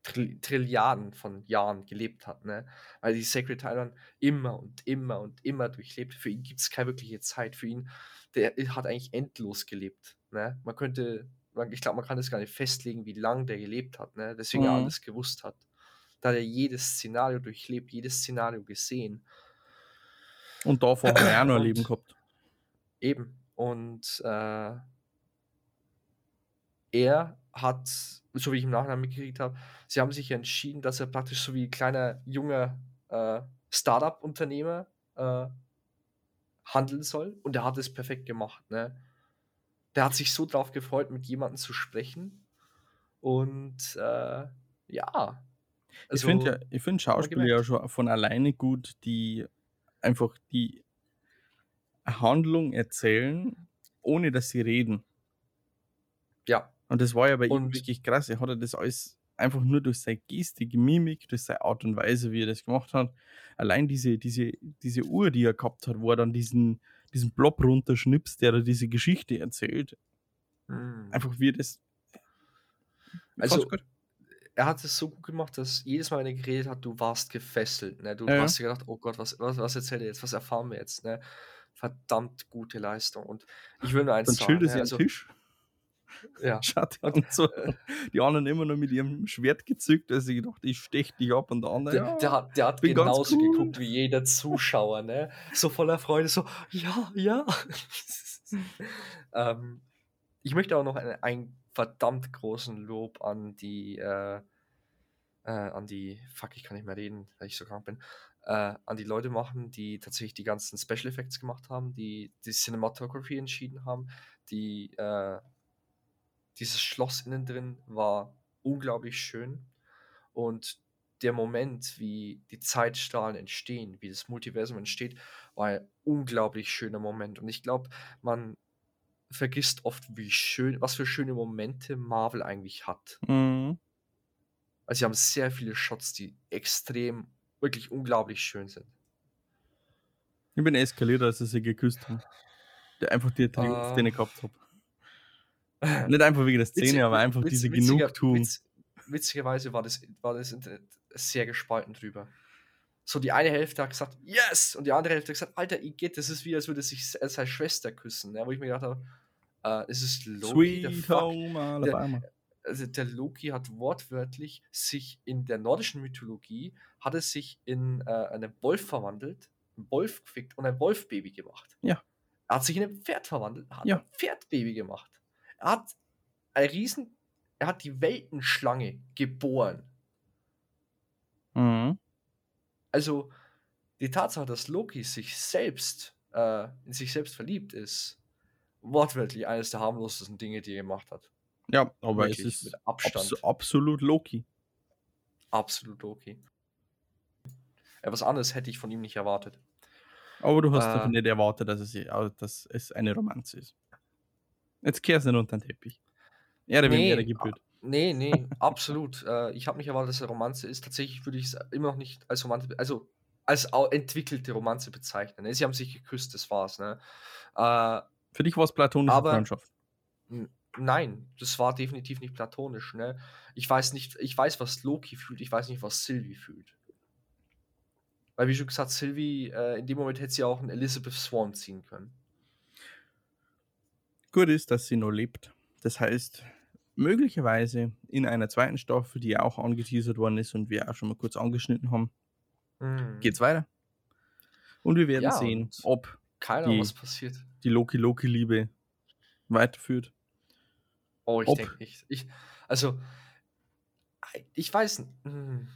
Trill Trilliarden von Jahren gelebt hat, ne? Weil die Sacred Thailand immer und immer und immer durchlebt. Für ihn gibt es keine wirkliche Zeit. Für ihn, der hat eigentlich endlos gelebt. Ne? Man könnte, man- ich glaube, man kann das gar nicht festlegen, wie lange der gelebt hat, ne? Deswegen er Mhm. alles gewusst hat. Da hat er jedes Szenario durchlebt, jedes Szenario gesehen. Und davor hat er auch noch ein Leben gehabt. Eben. Und äh, er hat, so wie ich im Nachhinein mitgekriegt habe, sie haben sich entschieden, dass er praktisch so wie ein kleiner, junger äh, Startup-Unternehmer äh, handeln soll. Und er hat es perfekt gemacht. Ne? Der hat sich so drauf gefreut, mit jemandem zu sprechen. Und äh, ja. ich finde ja, ich finde Schauspieler ja schon von alleine gut, die einfach die Handlung erzählen, ohne dass sie reden. ja, Und das war ja bei ihm Und- wirklich krass. Er hatte das alles einfach nur durch seine Gestik, Mimik, durch seine Art und Weise, wie er das gemacht hat. Allein diese, diese, diese Uhr, die er gehabt hat, wo er dann diesen, diesen Blob runterschnipst, der da diese Geschichte erzählt. hm. Einfach wie er das. Also, er hat es so gut gemacht, dass jedes Mal, wenn er geredet hat, du warst gefesselt. Ne? Du Ja, hast dir gedacht, oh Gott, was, was, was erzählt er jetzt? Was erfahren wir jetzt? Ne? Verdammt gute Leistung. Und ich will nur eins dann sagen. chillt er Ne? Also, Tisch, ja. schaut Und, und so. Die anderen immer noch mit ihrem Schwert gezückt, also ich dachte, ich stech dich ab und der andere. der, der hat, der hat genauso cool. geguckt wie jeder Zuschauer, ne? So voller Freude, so, ja, ja. ähm, ich möchte auch noch einen, einen verdammt großen Lob an die, äh, äh, an die, fuck, ich kann nicht mehr reden, weil ich so krank bin, äh, an die Leute machen, die tatsächlich die ganzen Special Effects gemacht haben, die die Cinematography entschieden haben, die, äh, dieses Schloss innen drin war unglaublich schön und der Moment, wie die Zeitstrahlen entstehen, wie das Multiversum entsteht, war ein unglaublich schöner Moment. Und ich glaube, man vergisst oft, wie schön, was für schöne Momente Marvel eigentlich hat. Mhm. Also sie haben sehr viele Shots, die extrem, wirklich unglaublich schön sind. Ich bin eskaliert, als sie sich geküsst haben. Der einfach die Triumph, Ah. den ich gehabt habe. Nicht einfach wegen der Szene, Witzig- aber einfach witz- diese witziger- Genugtuung. witz- witzigerweise war das, war das Internet sehr gespalten drüber. So die eine Hälfte hat gesagt, yes! Und die andere Hälfte hat gesagt, Alter, Igitt, das ist wie, als würde sich se- seine Schwester küssen. Ne? Wo ich mir gedacht habe, äh, es ist Loki, der Sweet. Home Alabama. Also der Loki hat wortwörtlich sich in der nordischen Mythologie, hat es sich in äh, einen Wolf verwandelt, einen Wolf gefickt und ein Wolfbaby gemacht. Ja. Er hat sich in ein Pferd verwandelt, hat Ja. ein Pferdbaby gemacht. Er hat ein Riesen, er hat die Weltenschlange geboren. Mhm. Also die Tatsache, dass Loki sich selbst äh, in sich selbst verliebt ist, wortwörtlich eines der harmlosesten Dinge, die er gemacht hat. Ja, aber Wirklich, es ist abs absolut Loki. Absolut Loki. Ja, was anderes hätte ich von ihm nicht erwartet. Aber du hast doch Äh. nicht erwartet, dass es, dass es eine Romanze ist. Jetzt kehrst du nicht unter den Teppich. Ehre Nee, Ehre gebührt. Nee, nee, absolut. Äh, ich habe nicht erwartet, dass es eine Romanze ist. Tatsächlich würde ich es immer noch nicht als Romanze, also als entwickelte Romanze bezeichnen. Ne? Sie haben sich geküsst, das war's. Ne? Äh, Für dich war es platonische Aber- Freundschaft. nein, das war definitiv nicht platonisch. Ne? Ich weiß nicht, ich weiß, was Loki fühlt, ich weiß nicht, was Sylvie fühlt. Weil, wie schon gesagt, Sylvie, äh, in dem Moment hätte sie auch einen Elizabeth Swan ziehen können. Gut ist, dass sie noch lebt. Das heißt, möglicherweise in einer zweiten Staffel, die ja auch angeteasert worden ist und wir auch schon mal kurz angeschnitten haben, Mhm. geht's weiter. Und wir werden Ja, sehen, ob die- was passiert. die Loki-Loki-Liebe weiterführt. Oh, ich denke nicht. Ich, also, ich weiß. n- hm.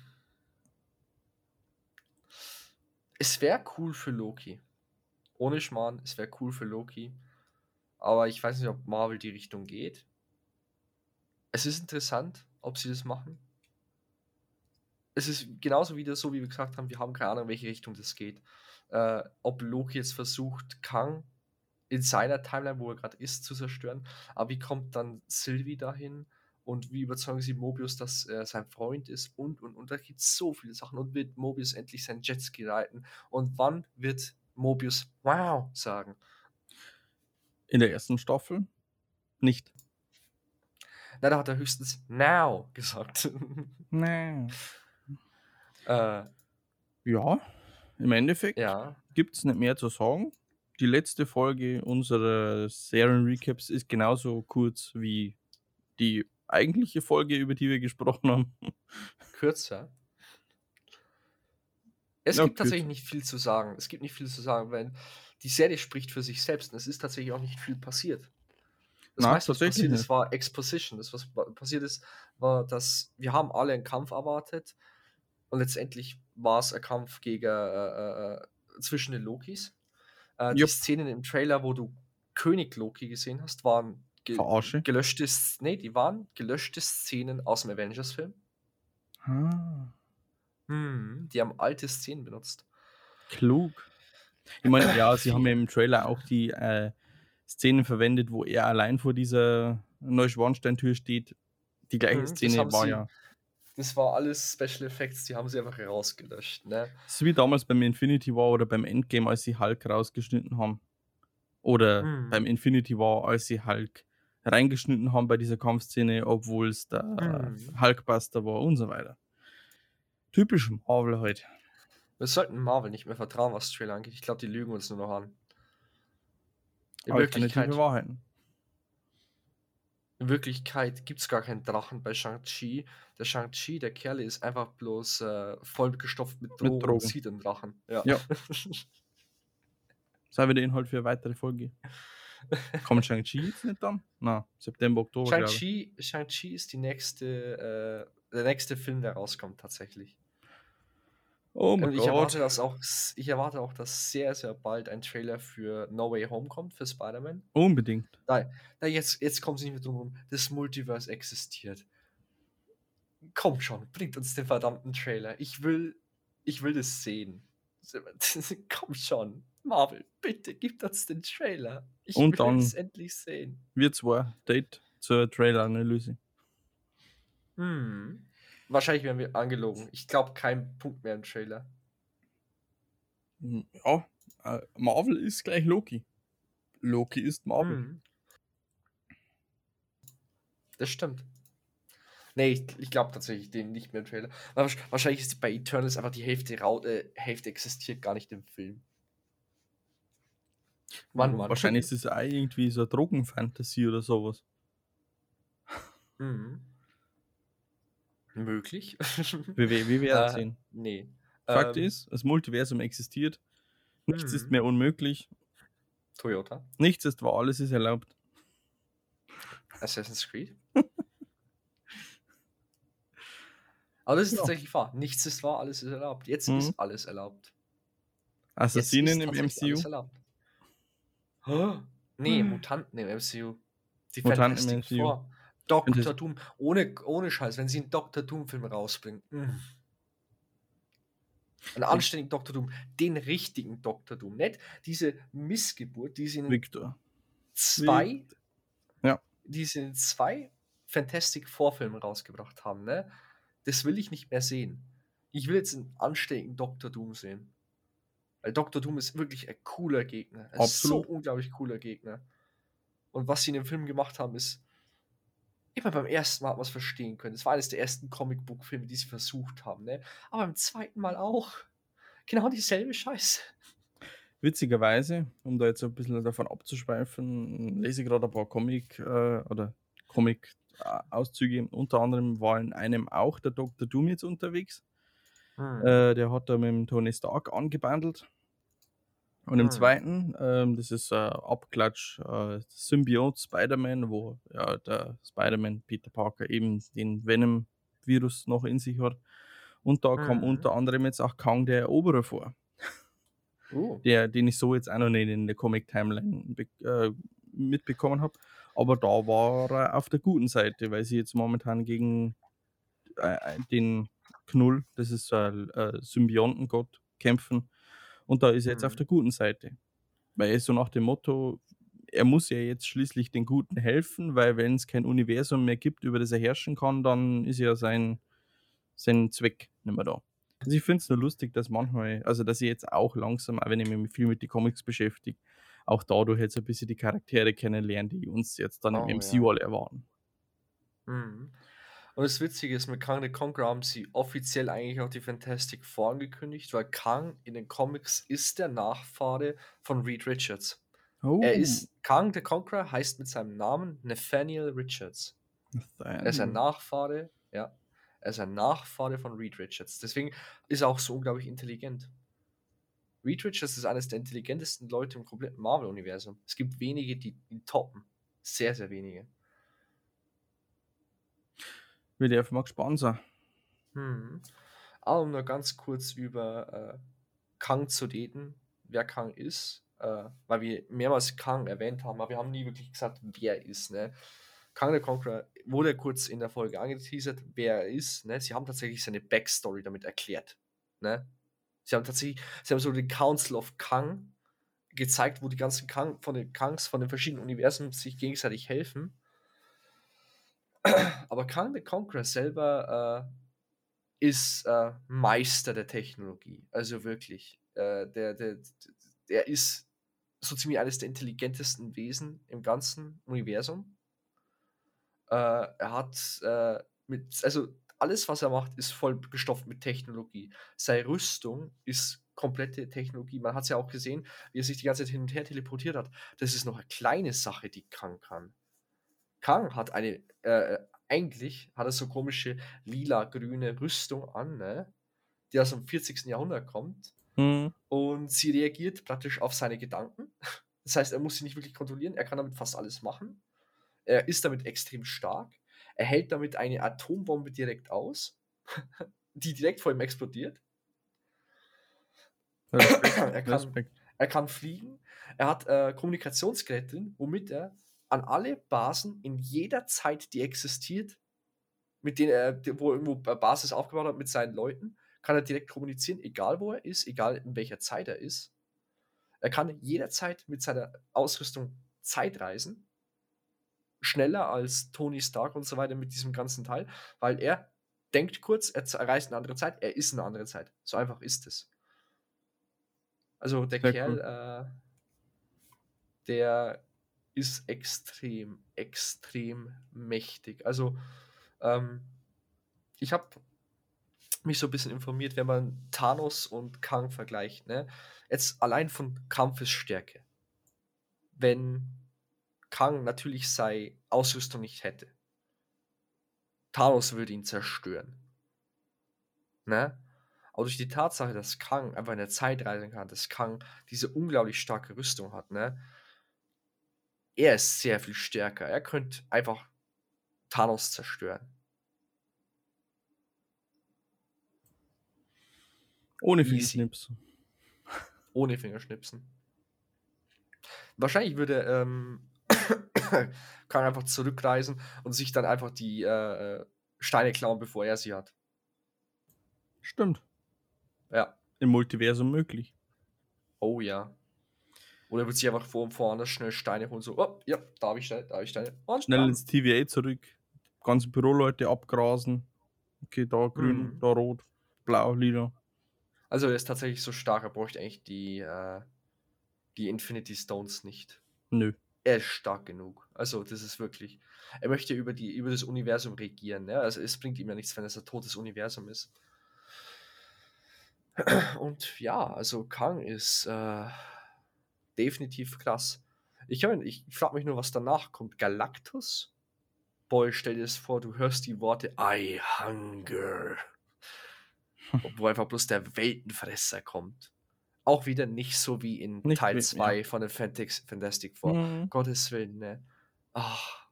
Es wäre cool für Loki. Ohne Schmarrn, es wäre cool für Loki. Aber ich weiß nicht, ob Marvel die Richtung geht. Es ist interessant, ob sie das machen. Es ist genauso wieder so, wie wir gesagt haben, wir haben keine Ahnung, in welche Richtung das geht. Äh, ob Loki jetzt versucht, Kang in seiner Timeline, wo er gerade ist, zu zerstören. Aber wie kommt dann Sylvie dahin? Und wie überzeugen sie Mobius, dass er sein Freund ist? Und, und, und da gibt es so viele Sachen. Und wird Mobius endlich sein Jetski reiten? Und wann wird Mobius Wow sagen? In der ersten Staffel nicht. Na, da hat er höchstens Now gesagt. Nee. äh, Ja, im Endeffekt ja. gibt es nicht mehr zu sagen. Die letzte Folge unserer Serien-Recaps ist genauso kurz wie die eigentliche Folge, über die wir gesprochen haben. kürzer. Es Ja, gibt tatsächlich kürzer. nicht viel zu sagen. Es gibt nicht viel zu sagen, weil die Serie spricht für sich selbst und es ist tatsächlich auch nicht viel passiert. Das Na, meiste, was passiert ist, war Exposition. Das, was pa- passiert ist, war, dass wir haben alle einen Kampf erwartet und letztendlich war es ein Kampf gegen, äh, äh, zwischen den Lokis. Äh, die. Szenen im Trailer, wo du König Loki gesehen hast, waren ge Verarsche. gelöschte, nee, die waren gelöschte Szenen aus dem Avengers-Film. Ah, Hm, die haben alte Szenen benutzt. klug. Ich meine, ja, sie haben ja im Trailer auch die äh, Szenen verwendet, wo er allein vor dieser Neuschwanstein-Tür steht. Die gleiche Mhm, Szene war sie- ja. Das war alles Special Effects, die haben sie einfach rausgelöscht. Ne? Das ist wie damals beim Infinity War oder beim Endgame, als sie Hulk rausgeschnitten haben. Oder Mhm. beim Infinity War, als sie Hulk reingeschnitten haben bei dieser Kampfszene, obwohl es der Mhm. Hulkbuster war und so weiter. Typisch Marvel halt. Wir sollten Marvel nicht mehr vertrauen, was Trailer angeht. Ich glaube, die lügen uns nur noch an. In Alternative Wirklichkeit, in Wirklichkeit gibt es gar keinen Drachen bei Shang-Chi. Der Shang-Chi, der Kerl, ist einfach bloß äh, vollgestopft mit Drogen, und Drogen. sieht einen Drachen. Ja. Ja. Sei wieder Inhalt für eine weitere Folge. Kommt Shang-Chi jetzt nicht dann? Na, September, Oktober. Shang-Chi Shang ist die nächste, äh, der nächste Film, der rauskommt, tatsächlich. Oh Und mein ich erwarte, Gott. dass auch, ich erwarte auch, dass sehr, sehr bald ein Trailer für No Way Home kommt, für Spider-Man. Unbedingt. Da, da jetzt, jetzt kommt es nicht mehr drum rum, das Multiverse existiert. Kommt schon, bringt uns den verdammten Trailer. Ich will, ich will das sehen. Kommt schon, Marvel, bitte gib uns den Trailer. Ich Und will dann- es endlich sehen. Wir zwei Date zur Trailer-Analyse. Hm. Wahrscheinlich werden wir angelogen. Ich glaube, kein Punkt mehr im Trailer. Ja, äh, Marvel ist gleich Loki. Loki ist Marvel. Hm. Das stimmt. Nee, ich, ich glaube tatsächlich den nicht mehr im Trailer. Wahrscheinlich ist bei Eternals einfach die Hälfte, rau äh, Hälfte existiert gar nicht im Film. Mann, Mann. Wahrscheinlich ist es auch irgendwie so eine Drogenfantasie oder sowas. Mhm. Möglich. Wir, wir, wir Äh, sehen. nee. Fakt Ähm, ist, das Multiversum existiert. Nichts ist Mhm. mehr unmöglich. Toyota. Nichts ist wahr, alles ist erlaubt. Assassin's Creed. Aber das ist Ja. tatsächlich wahr. Nichts ist wahr, alles ist erlaubt. Jetzt Mhm. ist alles erlaubt. Assassinen im alles MCU. erlaubt. Oh, nee, Hm. Mutanten im MCU. Die Mutanten im MCU. Four. Dr. Doom, ohne, ohne Scheiß, wenn sie einen Dr. Doom-Film rausbringen. Mm. Einen anständigen Dr. Doom, den richtigen Dr. Doom, nicht diese Missgeburt, die sie in Victor. zwei, Victor. Ja. die sie in zwei Fantastic Vorfilmen rausgebracht haben, ne? Das will ich nicht mehr sehen. Ich will jetzt einen anständigen Dr. Doom sehen. Weil Dr. Doom ist wirklich ein cooler Gegner. Er ist so Absolut. unglaublich cooler Gegner. Und was sie in dem Film gemacht haben, ist. Immer beim ersten Mal hat man es verstehen können. Es war eines der ersten Comicbook-Filme, die sie versucht haben, ne? Aber beim zweiten Mal auch. Genau dieselbe Scheiße. Witzigerweise, um da jetzt ein bisschen davon abzuschweifen, lese ich gerade ein paar Comic äh, oder Comic-Auszüge. Unter anderem war in einem auch der Dr. Doom jetzt unterwegs. Hm. Äh, der hat da mit dem Tony Stark angebandelt. Und im Hm. zweiten, ähm, das ist äh, Abklatsch, äh, Symbiote Spider-Man, wo ja, der Spider-Man Peter Parker eben den Venom-Virus noch in sich hat. Und da kommt Mhm. unter anderem jetzt auch Kang der Eroberer vor, Oh. der, den ich so jetzt auch noch nicht in der Comic-Timeline äh, mitbekommen habe. Aber da war er auf der guten Seite, weil sie jetzt momentan gegen äh, den Knull, das ist äh, äh, Symbiontengott, kämpfen. Und da ist er jetzt auf Mhm. der guten Seite. Weil so nach dem Motto, er muss ja jetzt schließlich den Guten helfen, weil wenn es kein Universum mehr gibt, über das er herrschen kann, dann ist ja sein, sein Zweck nicht mehr da. Also ich finde es nur lustig, dass manchmal, also dass ich jetzt auch langsam, auch wenn ich mich viel mit den Comics beschäftige, auch dadurch jetzt ein bisschen die Charaktere kennenlernen, die uns jetzt dann Oh, im ja. MCU alle erwarten. Mhm. Und das Witzige ist, mit Kang the Conqueror haben sie offiziell eigentlich auch die Fantastic Four angekündigt, weil Kang in den Comics ist der Nachfahre von Reed Richards. Oh, Er ist, Kang the Conqueror heißt mit seinem Namen Nathaniel Richards. Er ist ein Nachfahre, ja. Er ist ein Nachfahre von Reed Richards. Deswegen ist er auch so unglaublich intelligent. Reed Richards ist eines der intelligentesten Leute im kompletten Marvel-Universum. Es gibt wenige, die ihn toppen. Sehr, sehr wenige. Mal gespannt sein. Hm. Aber um nur ganz kurz über äh, Kang zu reden, wer Kang ist, äh, weil wir mehrmals Kang erwähnt haben, aber wir haben nie wirklich gesagt, wer er ist. Ne? Kang the Conqueror wurde kurz in der Folge angeteasert, wer er ist. Ne? Sie haben tatsächlich seine Backstory damit erklärt. Ne? Sie haben tatsächlich, sie haben so den Council of Kang gezeigt, wo die ganzen Kang, von den Kangs von den verschiedenen Universen sich gegenseitig helfen. Aber Kang the Conqueror selber äh, ist äh, Meister der Technologie. Also wirklich. Äh, der, der, der ist so ziemlich eines der intelligentesten Wesen im ganzen Universum. Äh, er hat äh, mit, also alles, was er macht, ist voll gestopft mit Technologie. Seine Rüstung ist komplette Technologie. Man hat es ja auch gesehen, wie er sich die ganze Zeit hin und her teleportiert hat. Das ist noch eine kleine Sache, die Kang kann. Kang hat eine, äh, eigentlich hat er so komische lila-grüne Rüstung an, ne? die aus dem 40. Jahrhundert kommt. Hm. Und sie reagiert praktisch auf seine Gedanken. Das heißt, er muss sie nicht wirklich kontrollieren, er kann damit fast alles machen. Er ist damit extrem stark. Er hält damit eine Atombombe direkt aus, die direkt vor ihm explodiert. er, kann, Respekt. er kann fliegen. Er hat äh, Kommunikationsgeräte drin, womit er an alle Basen in jeder Zeit, die existiert, mit denen er, wo er irgendwo Basis aufgebaut hat mit seinen Leuten, kann er direkt kommunizieren, egal wo er ist, egal in welcher Zeit er ist. Er kann jederzeit mit seiner Ausrüstung Zeit reisen. Schneller als Tony Stark und so weiter mit diesem ganzen Teil, weil er denkt kurz, er reist in eine andere Zeit, er ist in eine andere Zeit. So einfach ist es. Also der Sehr Kerl, cool. äh, der ist extrem, extrem mächtig. Also ähm, ich habe mich so ein bisschen informiert, wenn man Thanos und Kang vergleicht. Ne? Jetzt allein von Kampfesstärke. Wenn Kang natürlich seine Ausrüstung nicht hätte. Thanos würde ihn zerstören. Ne? Aber durch die Tatsache, dass Kang einfach in der Zeit reisen kann, dass Kang diese unglaublich starke Rüstung hat, ne? Er ist sehr viel stärker. Er könnte einfach Thanos zerstören. Ohne Easy. Fingerschnips. Ohne Fingerschnipsen. Wahrscheinlich würde, ähm, kann einfach zurückreisen und sich dann einfach die äh, Steine klauen, bevor er sie hat. Stimmt. Ja. Im Multiversum möglich. Oh ja. Oder wird sich einfach vor und woanders schnell Steine holen, so, oh, ja, da habe ich Steine, da habe ich Steine. Und Schnell bam. ins TVA zurück. Ganze Büroleute abgrasen. Okay, da grün, Mhm. da rot, blau, lila. Also er ist tatsächlich so stark, er bräuchte eigentlich die, äh, die Infinity Stones nicht. Nö. Er ist stark genug. Also das ist wirklich. Er möchte über, die, über das Universum regieren. Ja? Also es bringt ihm ja nichts, wenn es ein totes Universum ist. Und ja, also Kang ist äh, definitiv krass. Ich, ich frage mich nur, was danach kommt. Galactus? Boy, stell dir das vor, du hörst die Worte I hunger. Wo einfach bloß der Weltenfresser kommt. Auch wieder nicht so wie in Nicht Teil wie- 2 von den Fantastic Four. Mhm. Gottes Willen, ne? Ach,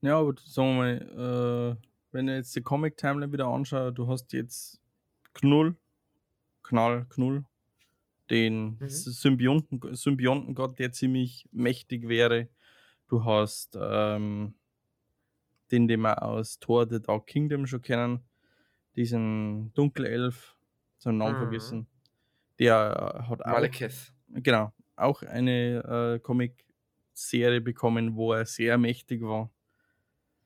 Ja, aber sagen wir mal, äh, wenn du jetzt die Comic-Timeline wieder anschaust, du hast jetzt Knull, Knall, Knull, den Mhm. Symbionten, Symbiontengott, der ziemlich mächtig wäre. Du hast ähm, den, den wir aus Thor The Dark Kingdom schon kennen, diesen Dunkelelf, seinen Namen Mhm. vergessen. Der hat auch Malekith. genau, auch eine äh, Comic-Serie bekommen, wo er sehr mächtig war.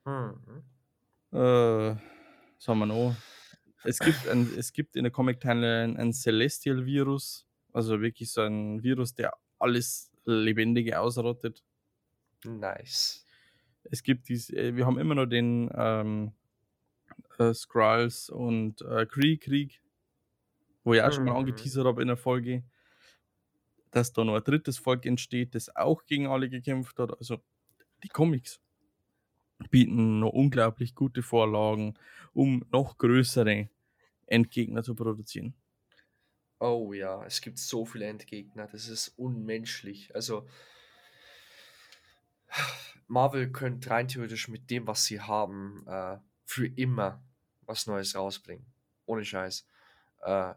Mhm. Äh, sagen wir noch. Es gibt, ein, es gibt in der Comic-Timeline ein Celestial-Virus, also wirklich so ein Virus, der alles Lebendige ausrottet. Nice. Es gibt dies, äh, wir haben immer noch den ähm, äh, Skrulls und äh, Kree-Krieg, wo ich auch schon mal Mhm. angeteasert habe in der Folge, dass da noch ein drittes Volk entsteht, das auch gegen alle gekämpft hat. Also die Comics bieten noch unglaublich gute Vorlagen, um noch größere Endgegner zu produzieren. Oh ja, es gibt so viele Endgegner, das ist unmenschlich. Also, Marvel könnte rein theoretisch mit dem, was sie haben, äh, für immer was Neues rausbringen. Ohne Scheiß. Äh,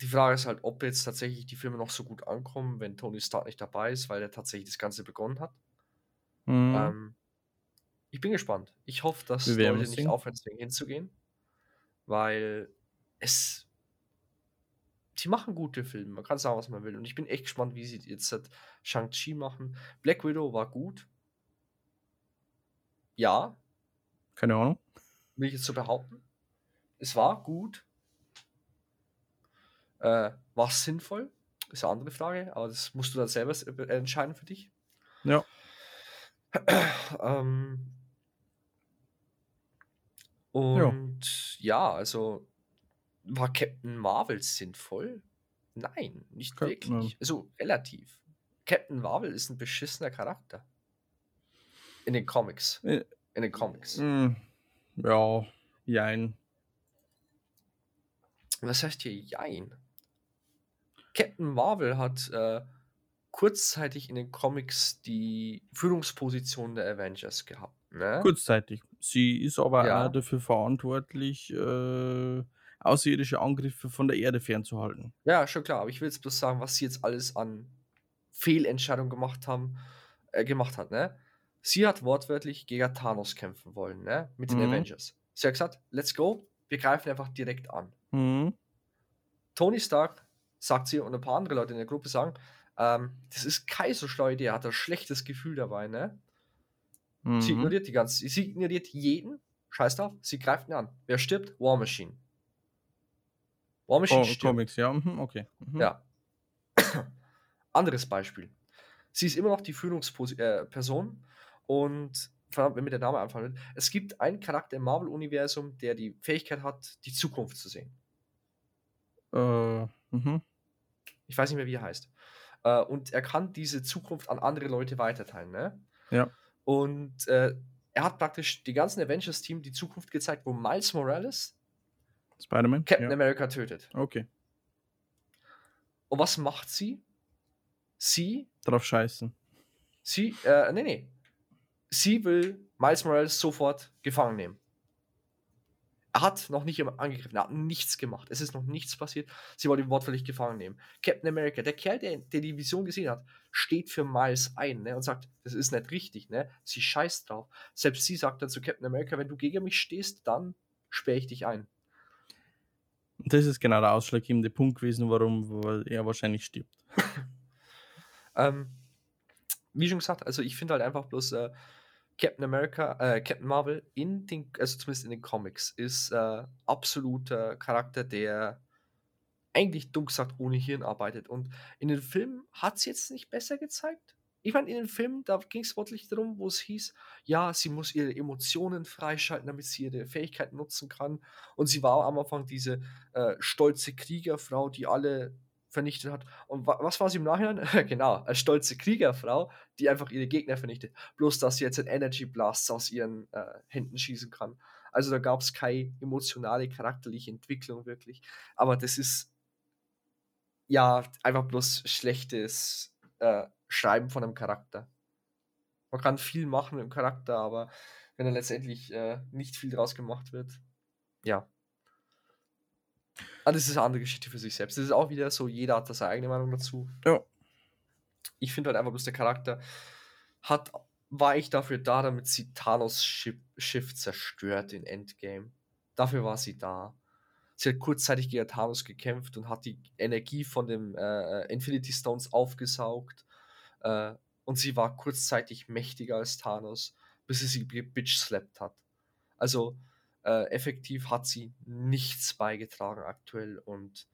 die Frage ist halt, ob jetzt tatsächlich die Filme noch so gut ankommen, wenn Tony Stark nicht dabei ist, weil er tatsächlich das Ganze begonnen hat. Mhm. Ähm, ich bin gespannt. Ich hoffe, dass Leute nicht aufhören, hinzugehen, weil es. Sie machen gute Filme, man kann sagen, was man will. Und ich bin echt gespannt, wie sie jetzt halt Shang-Chi machen. Black Widow war gut. Ja, Keine Ahnung. will ich jetzt so behaupten. Es war gut. Äh, war es sinnvoll? Ist eine andere Frage, aber das musst du dann selber äh, entscheiden für dich. Ja. ähm, und ja. also war Captain Marvel sinnvoll? Nein, nicht Captain Marvel. wirklich. Also relativ. Captain Marvel ist ein beschissener Charakter. In den Comics. Äh, In den Comics. Mm, Ja, jein. Was heißt hier Jein? Captain Marvel hat äh, kurzzeitig in den Comics die Führungsposition der Avengers gehabt. Ne? Kurzzeitig. Sie ist aber Ja. dafür verantwortlich, äh, außerirdische Angriffe von der Erde fernzuhalten. Ja, schon klar, aber ich will jetzt bloß sagen, was sie jetzt alles an Fehlentscheidungen gemacht haben, äh, gemacht hat, ne? Sie hat wortwörtlich gegen Thanos kämpfen wollen, ne? Mit den Mhm. Avengers. Sie hat gesagt, let's go, wir greifen einfach direkt an. Mhm. Tony Stark sagt sie und ein paar andere Leute in der Gruppe sagen, ähm, das ist keine so schlaue Idee, er hat ein schlechtes Gefühl dabei, ne? Sie Mhm. ignoriert die ganze, sie ignoriert jeden, scheiß drauf, sie greift ihn an. Wer stirbt? War Machine. War Machine Oh. Comics, ja, mhm, okay. Mhm. Ja. Anderes Beispiel. Sie ist immer noch die Führungsperson äh, und verdammt, wenn mir der Name anfangen wird, es gibt einen Charakter im Marvel-Universum, der die Fähigkeit hat, die Zukunft zu sehen. Äh, mhm. Ich weiß nicht mehr, wie er heißt. Äh, und er kann diese Zukunft an andere Leute weiterteilen. Ne? Ja. Und äh, er hat praktisch die ganzen Avengers-Team die Zukunft gezeigt, wo Miles Morales Spider-Man? Captain ja. America tötet. Okay. Und was macht sie? Sie Drauf scheißen. Sie, äh, nee, nee. Sie will Miles Morales sofort gefangen nehmen. Er hat noch nicht angegriffen, er hat nichts gemacht. Es ist noch nichts passiert. Sie wollen ihn wortwörtlich gefangen nehmen. Captain America, der Kerl, der, der die Vision gesehen hat, steht für Miles ein ne, und sagt, das ist nicht richtig. Ne? Sie scheißt drauf. Selbst sie sagt dann zu Captain America, wenn du gegen mich stehst, dann sperre ich dich ein. Das ist genau der ausschlaggebende Punkt gewesen, warum er wahrscheinlich stirbt. ähm, wie schon gesagt, also ich finde halt einfach bloß, äh, Captain America, äh, Captain Marvel in den, also zumindest in den Comics, ist äh, absoluter Charakter, der eigentlich dumm gesagt ohne Hirn arbeitet. Und in den Filmen hat es jetzt nicht besser gezeigt. Ich meine, in den Filmen, da ging es wortlich darum, wo es hieß, ja, sie muss ihre Emotionen freischalten, damit sie ihre Fähigkeiten nutzen kann. Und sie war am Anfang diese äh, stolze Kriegerfrau, die alle vernichtet hat. Und wa was war sie im Nachhinein? genau, als stolze Kriegerfrau, die einfach ihre Gegner vernichtet. Bloß, dass sie jetzt ein Energy Blast aus ihren äh, Händen schießen kann. Also da gab es keine emotionale, charakterliche Entwicklung wirklich. Aber das ist ja einfach bloß schlechtes äh, Schreiben von einem Charakter. Man kann viel machen mit dem Charakter, aber wenn dann letztendlich äh, nicht viel draus gemacht wird, ja, Ah, das ist eine andere Geschichte für sich selbst. Das ist auch wieder so, jeder hat da seine eigene Meinung dazu. Ja. Ich finde halt einfach bloß der Charakter hat, war ich dafür da, damit sie Thanos Schiff, Schiff zerstört in Endgame. Dafür war sie da. Sie hat kurzzeitig gegen Thanos gekämpft und hat die Energie von dem äh, Infinity Stones aufgesaugt. Äh, und sie war kurzzeitig mächtiger als Thanos, bis sie sie bitch slapped hat. Also, äh, effektiv hat sie nichts beigetragen aktuell. Und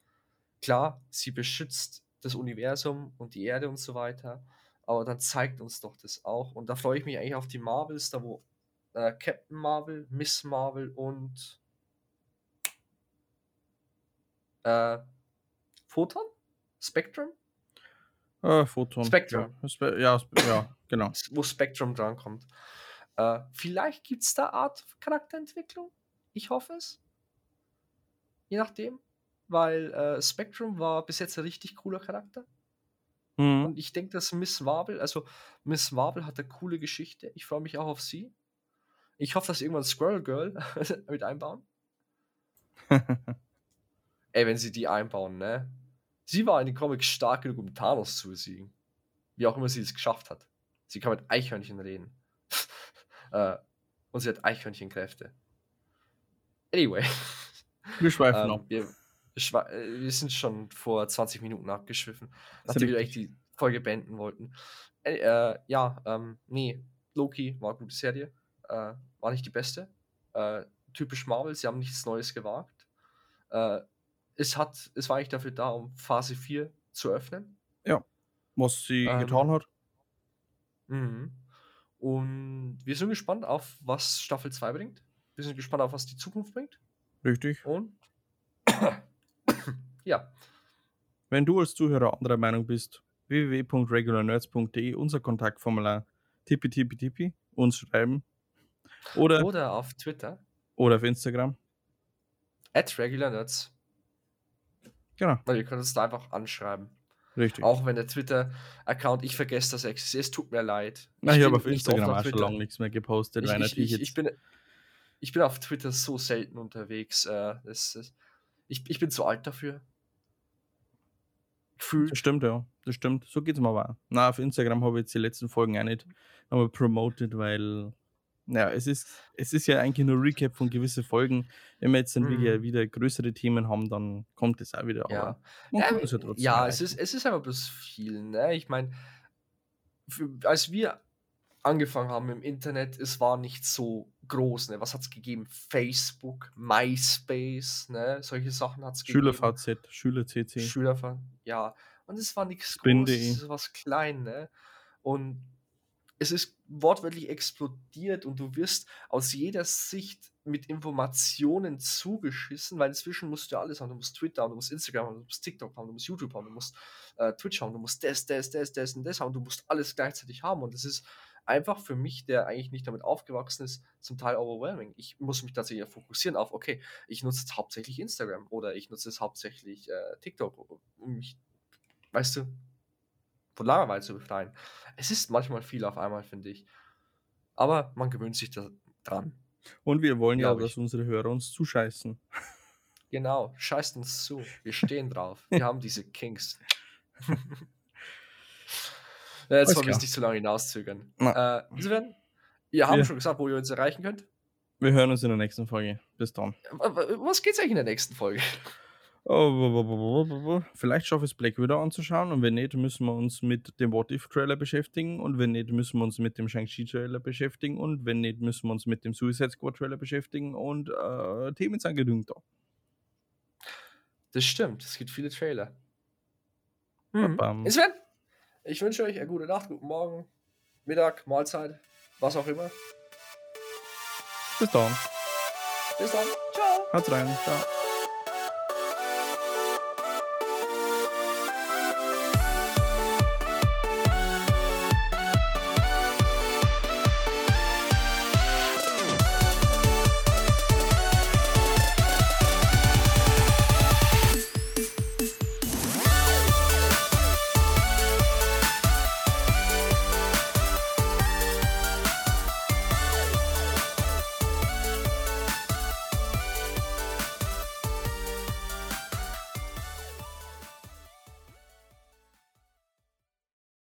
klar, sie beschützt das Universum und die Erde und so weiter. Aber dann zeigt uns doch das auch. Und da freue ich mich eigentlich auf die Marvels, da wo äh, Captain Marvel, Miss Marvel und äh, Photon? Spectrum? Äh, Photon. Spectrum. Ja, ja, ja, genau. Wo Spectrum drankommt. Äh, vielleicht gibt es da Art Charakterentwicklung. Ich hoffe es. Je nachdem. Weil äh, Spectrum war bis jetzt ein richtig cooler Charakter. Mhm. Und ich denke, dass Miss Marvel, also Miss Marvel hat eine coole Geschichte. Ich freue mich auch auf sie. Ich hoffe, dass sie irgendwann Squirrel Girl mit einbauen. Ey, wenn sie die einbauen, ne? Sie war in den Comics stark genug, um Thanos zu besiegen. Wie auch immer sie es geschafft hat. Sie kann mit Eichhörnchen reden. äh, und sie hat Eichhörnchenkräfte. Anyway. Wir schweifen ähm, ab. Wir, äh, wir, sind schon vor 20 Minuten abgeschwiffen, nachdem wir eigentlich die Folge beenden wollten. Äh, äh, ja, ähm, nee, Loki war eine gute Serie. Äh, war nicht die beste. Äh, typisch Marvel, sie haben nichts Neues gewagt. Es, hat, es war eigentlich dafür da, um Phase 4 zu öffnen. Ja, was sie ähm, getan hat. Mhm. Und wir sind gespannt auf, was Staffel 2 bringt. Wir sind gespannt auf, was die Zukunft bringt. Richtig. Und ja. Wenn du als Zuhörer anderer Meinung bist, www.regularnerds.de, unser Kontaktformular, tippi tippi tippi, uns schreiben. Oder, oder auf Twitter. Oder auf Instagram. At regularnerds. Genau. Weil ihr könnt uns da einfach anschreiben. Richtig. Auch wenn der Twitter-Account, ich vergesse das existiert, es tut mir leid. Na, ich, ich habe auf Instagram auch schon lange nichts mehr gepostet, ich, ich, ich, ich, bin, ich bin auf Twitter so selten unterwegs. Äh, das, das, ich, ich bin zu alt dafür. Gefühlt. Das stimmt, ja. Das stimmt. So geht's mir aber. Na, auf Instagram habe ich jetzt die letzten Folgen auch nicht nochmal promoted, weil ja, es ist, es ist ja eigentlich nur Recap von gewissen Folgen. Wenn wir jetzt dann mhm. wieder, wieder größere Themen haben, dann kommt es auch wieder. Ja, ja, ja, ja es, ist, es ist aber bloß viel. Ne? Ich meine, als wir angefangen haben im Internet, es war nicht so groß. Ne? Was hat es gegeben? Facebook, MySpace, ne? solche Sachen hat es gegeben. SchülerVZ, SchülerCC. SchülerVZ, ja. Und es war nichts Großes, es war was klein. Ne? Und es ist wortwörtlich explodiert und du wirst aus jeder Sicht mit Informationen zugeschissen, weil inzwischen musst du alles haben. Du musst Twitter haben, du musst Instagram haben, du musst TikTok haben, du musst YouTube haben, du musst äh, Twitch haben, du musst das, das, das, das und das haben. Du musst alles gleichzeitig haben und das ist einfach für mich, der eigentlich nicht damit aufgewachsen ist, zum Teil overwhelming. Ich muss mich tatsächlich fokussieren auf, okay, ich nutze jetzt hauptsächlich Instagram oder ich nutze jetzt hauptsächlich äh, TikTok, um mich, weißt du, von Langeweile zu befreien. Es ist manchmal viel auf einmal, finde ich. Aber man gewöhnt sich da dran. Und wir wollen ja, dass unsere Hörer uns zuscheißen. Genau, scheißt uns zu. Wir stehen drauf. Wir haben diese Kings. ja, jetzt wollen wir es nicht zu lange hinauszögern. Na. Äh, insofern, ihr habt Wir- schon gesagt, wo ihr uns erreichen könnt. Wir hören uns in der nächsten Folge. Bis dann. W- Was geht's eigentlich in der nächsten Folge? Vielleicht schaffe ich es Black Widow anzuschauen und wenn nicht, müssen wir uns mit dem What If Trailer beschäftigen und wenn nicht, müssen wir uns mit dem Shang-Chi Trailer beschäftigen und wenn nicht, müssen wir uns mit dem Suicide Squad Trailer beschäftigen und äh, Themen sind genügend da. Das stimmt, es gibt viele Trailer. Insofern, ich wünsche euch eine gute Nacht, guten Morgen, Mittag, Mahlzeit, was auch immer. Bis dann. Bis dann. Ciao. Haut's rein. Ciao.